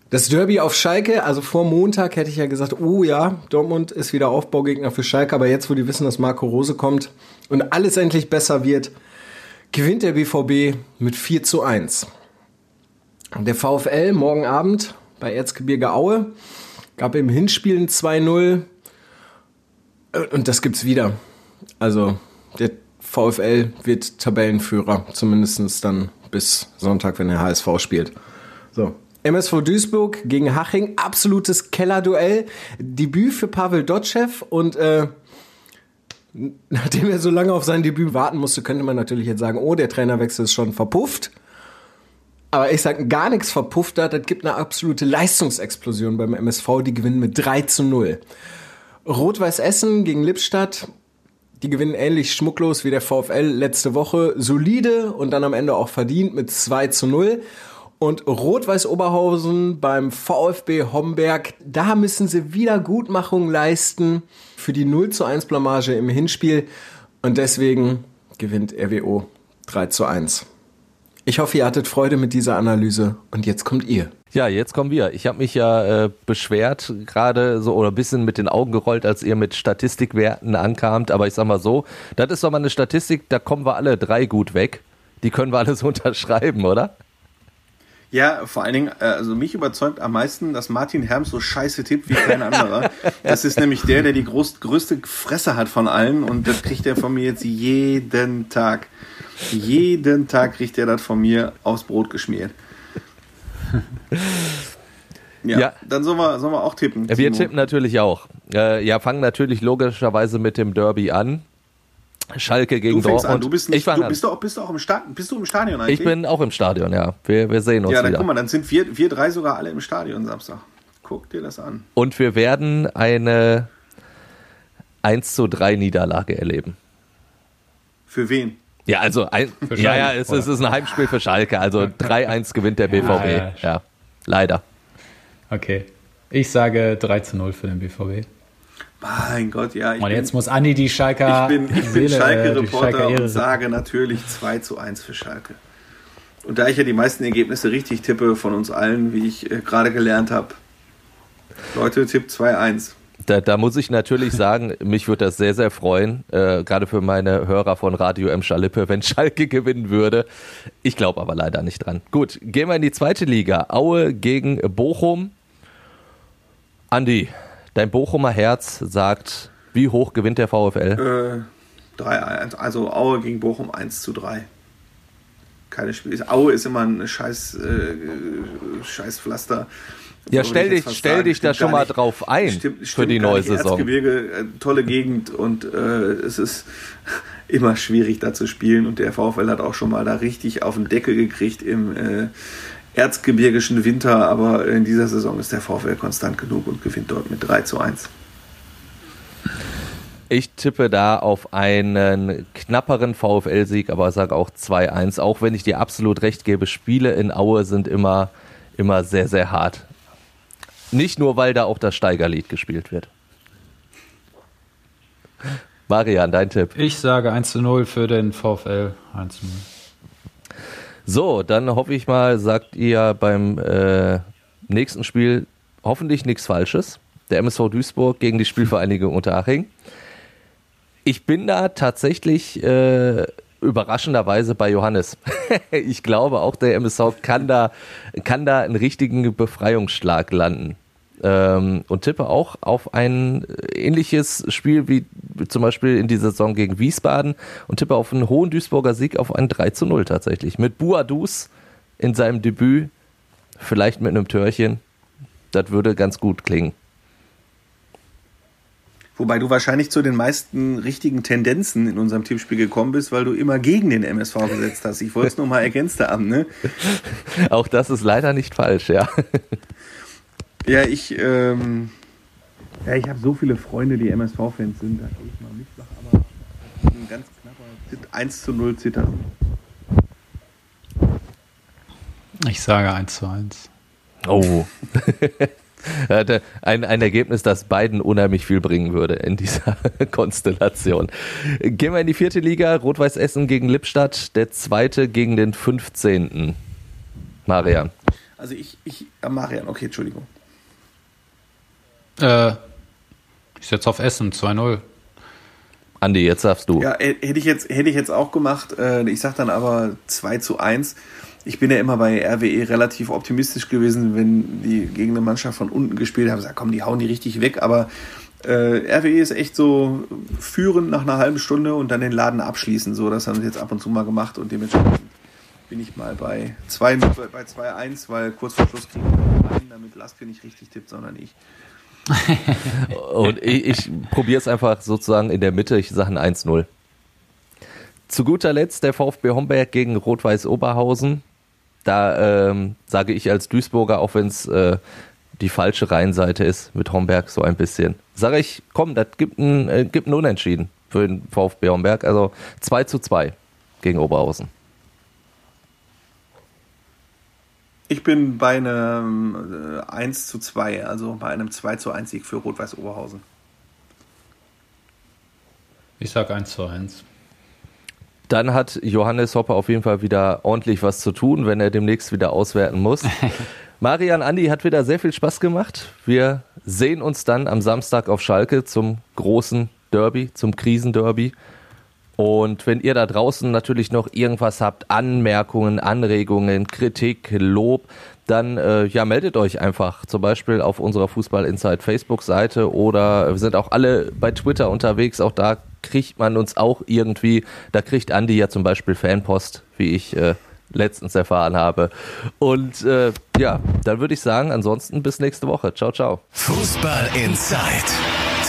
Das Derby auf Schalke, also vor Montag hätte ich ja gesagt, oh ja, Dortmund ist wieder Aufbaugegner für Schalke, aber jetzt, wo die wissen, dass Marco Rose kommt und alles endlich besser wird, gewinnt der BVB mit 4 zu 1. Der VfL morgen Abend bei Erzgebirge Aue gab im Hinspiel ein 2-0 und das gibt's wieder. Also der VfL wird Tabellenführer, zumindest dann bis Sonntag, wenn der HSV spielt. So, MSV Duisburg gegen Haching, absolutes Kellerduell. Debüt für Pavel Dotschew und äh, nachdem er so lange auf sein Debüt warten musste, könnte man natürlich jetzt sagen, oh, der Trainerwechsel ist schon verpufft. Aber ich sage gar nichts verpufft da, das gibt eine absolute Leistungsexplosion beim MSV, die gewinnen mit 3 zu 0. Rot-Weiß Essen gegen Lippstadt, die gewinnen ähnlich schmucklos wie der VfL letzte Woche, solide und dann am Ende auch verdient mit 2 zu 0. Und Rot-Weiß Oberhausen beim VfB Homberg, da müssen sie Wiedergutmachung leisten für die 0 zu 1 Blamage im Hinspiel. Und deswegen gewinnt RWO 3 zu 1. Ich hoffe, ihr hattet Freude mit dieser Analyse und jetzt kommt ihr. Ja, jetzt kommen wir. Ich habe mich ja äh, beschwert, gerade so oder ein bisschen mit den Augen gerollt, als ihr mit Statistikwerten ankamt. Aber ich sag mal so, das ist doch mal eine Statistik, da kommen wir alle drei gut weg. Die können wir alles [LAUGHS] unterschreiben, oder? Ja, vor allen Dingen, äh, also mich überzeugt am meisten, dass Martin Herms so scheiße tippt wie kein anderer. [LAUGHS] Das ist nämlich der, der die groß, größte Fresse hat von allen und das kriegt er von mir jetzt jeden Tag. Jeden Tag kriegt er das von mir aufs Brot geschmiert. [LAUGHS] Ja, ja, dann sollen wir, sollen wir auch tippen. Wir Timo. tippen natürlich auch. Äh, ja, fangen natürlich logischerweise mit dem Derby an. Schalke gegen du Dortmund. An. Du bist, nicht, du bist, doch, bist, du auch im Stadion, bist du im Stadion eigentlich? Ich bin auch im Stadion, ja. Wir, wir sehen uns Ja, dann wieder. guck mal, dann sind wir, wir drei sogar alle im Stadion Samstag. Guck dir das an. Und wir werden eine 1 zu 3 Niederlage erleben. Für wen? Ja, also ein, ja, ja, es, es, ist ein Heimspiel für Schalke. Also 3-1 gewinnt der BVB. Ja, ja, ja, leider. Okay. Ich sage 3 zu 0 für den BVB. Mein Gott, ja. und jetzt bin, muss Andi die Schalker. Ich bin, ich bin Schalke-Reporter und sage natürlich 2 zu 1 für Schalke. Und da ich ja die meisten Ergebnisse richtig tippe von uns allen, wie ich äh, gerade gelernt habe, Leute, Tipp 2-1. Da, da, muss ich natürlich sagen, [LAUGHS] mich würde das sehr, sehr freuen, äh, gerade für meine Hörer von Radio M. Schalippe, wenn Schalke gewinnen würde. Ich glaube aber leider nicht dran. Gut, gehen wir in die zweite Liga. Aue gegen Bochum. Andi, Dein Bochumer Herz sagt, wie hoch gewinnt der VfL? Äh, 3-1. Also Aue gegen Bochum 1 zu 3. Keine Spiel. Aue ist immer ein scheiß, äh, scheiß Pflaster. Ja, stell dich, stell dich da schon mal drauf ein stimmt, für die neue Saison. Erzgebirge, äh, tolle Gegend und äh, es ist [LAUGHS] immer schwierig da zu spielen und der VfL hat auch schon mal da richtig auf den Deckel gekriegt im, äh, erzgebirgischen Winter, aber in dieser Saison ist der VfL konstant genug und gewinnt dort mit 3 zu 1. Ich tippe da auf einen knapperen VfL-Sieg, aber sage auch 2-1. Auch wenn ich dir absolut recht gebe, Spiele in Aue sind immer, immer sehr, sehr hart. Nicht nur, weil da auch das Steigerlied gespielt wird. Marian, dein Tipp. Ich sage 1 0 für den VfL. 1 0. So, dann hoffe ich mal, sagt ihr beim äh, nächsten Spiel hoffentlich nichts Falsches. Der MSV Duisburg gegen die Spielvereinigung Unterhaching. Ich bin da tatsächlich äh, überraschenderweise bei Johannes. [LAUGHS] ich glaube, auch der MSV kann da, kann da einen richtigen Befreiungsschlag landen ähm, und tippe auch auf ein ähnliches Spiel wie zum Beispiel in dieser Saison gegen Wiesbaden und tippe auf einen hohen Duisburger Sieg auf ein 3 zu 0 tatsächlich. Mit Buadus in seinem Debüt, vielleicht mit einem Törchen. Das würde ganz gut klingen. Wobei du wahrscheinlich zu den meisten richtigen Tendenzen in unserem Tippspiel gekommen bist, weil du immer gegen den MSV gesetzt hast. Ich wollte es nur mal ergänzt haben, ne? [LAUGHS] Auch das ist leider nicht falsch, ja. [LAUGHS] Ja, ich, ähm, ja, ich habe so viele Freunde, die MSV-Fans sind, da kann ich mal mitmachen, aber ein ganz knapper 1 zu 0 Zitter. Ich sage 1 zu 1. Oh. [LAUGHS] ein, ein Ergebnis, das beiden unheimlich viel bringen würde in dieser [LAUGHS] Konstellation. Gehen wir in die vierte Liga. Rot-Weiß Essen gegen Lippstadt, der zweite gegen den 15. Marian. Also ich, ich, äh, Marian, okay, Entschuldigung. Äh, ich setze auf Essen, 2-0. Andi, jetzt darfst du. Ja, hätte ich jetzt, hätte ich jetzt auch gemacht. Äh, ich sag dann aber 2 zu 1. Ich bin ja immer bei RWE relativ optimistisch gewesen, wenn die gegen eine Mannschaft von unten gespielt haben. Ich sag, komm, die hauen die richtig weg. Aber äh, RWE ist echt so führend nach einer halben Stunde und dann den Laden abschließen. So, das haben sie jetzt ab und zu mal gemacht und dementsprechend bin ich mal bei 2 bei 2-1, weil kurz vor Schluss kriegen wir einen, damit Laske nicht richtig tippt, sondern ich. [LAUGHS] und ich, ich probiere es einfach sozusagen in der Mitte. Ich sage ein 1-0. Zu guter Letzt der VfB Homberg gegen Rot-Weiß Oberhausen. Da ähm, sage ich als Duisburger, auch wenn es äh, die falsche Rheinseite ist mit Homberg so ein bisschen, sage ich, komm, das gibt ein, äh, gibt ein Unentschieden für den VfB Homberg. Also 2 zu 2 gegen Oberhausen. Ich bin bei einem äh, 1 zu 2, also bei einem 2 zu 1 Sieg für Rot-Weiß Oberhausen. Ich sag 1 zu 1. Dann hat Johannes Hopper auf jeden Fall wieder ordentlich was zu tun, wenn er demnächst wieder auswerten muss. [LAUGHS] Marian Andi hat wieder sehr viel Spaß gemacht. Wir sehen uns dann am Samstag auf Schalke zum großen Derby, zum Krisenderby. Und wenn ihr da draußen natürlich noch irgendwas habt, Anmerkungen, Anregungen, Kritik, Lob, dann äh, ja meldet euch einfach zum Beispiel auf unserer Fußball Inside Facebook Seite oder wir sind auch alle bei Twitter unterwegs. Auch da kriegt man uns auch irgendwie. Da kriegt Andi ja zum Beispiel Fanpost, wie ich äh, letztens erfahren habe. Und äh, ja, dann würde ich sagen, ansonsten bis nächste Woche. Ciao, ciao. Fußball Inside.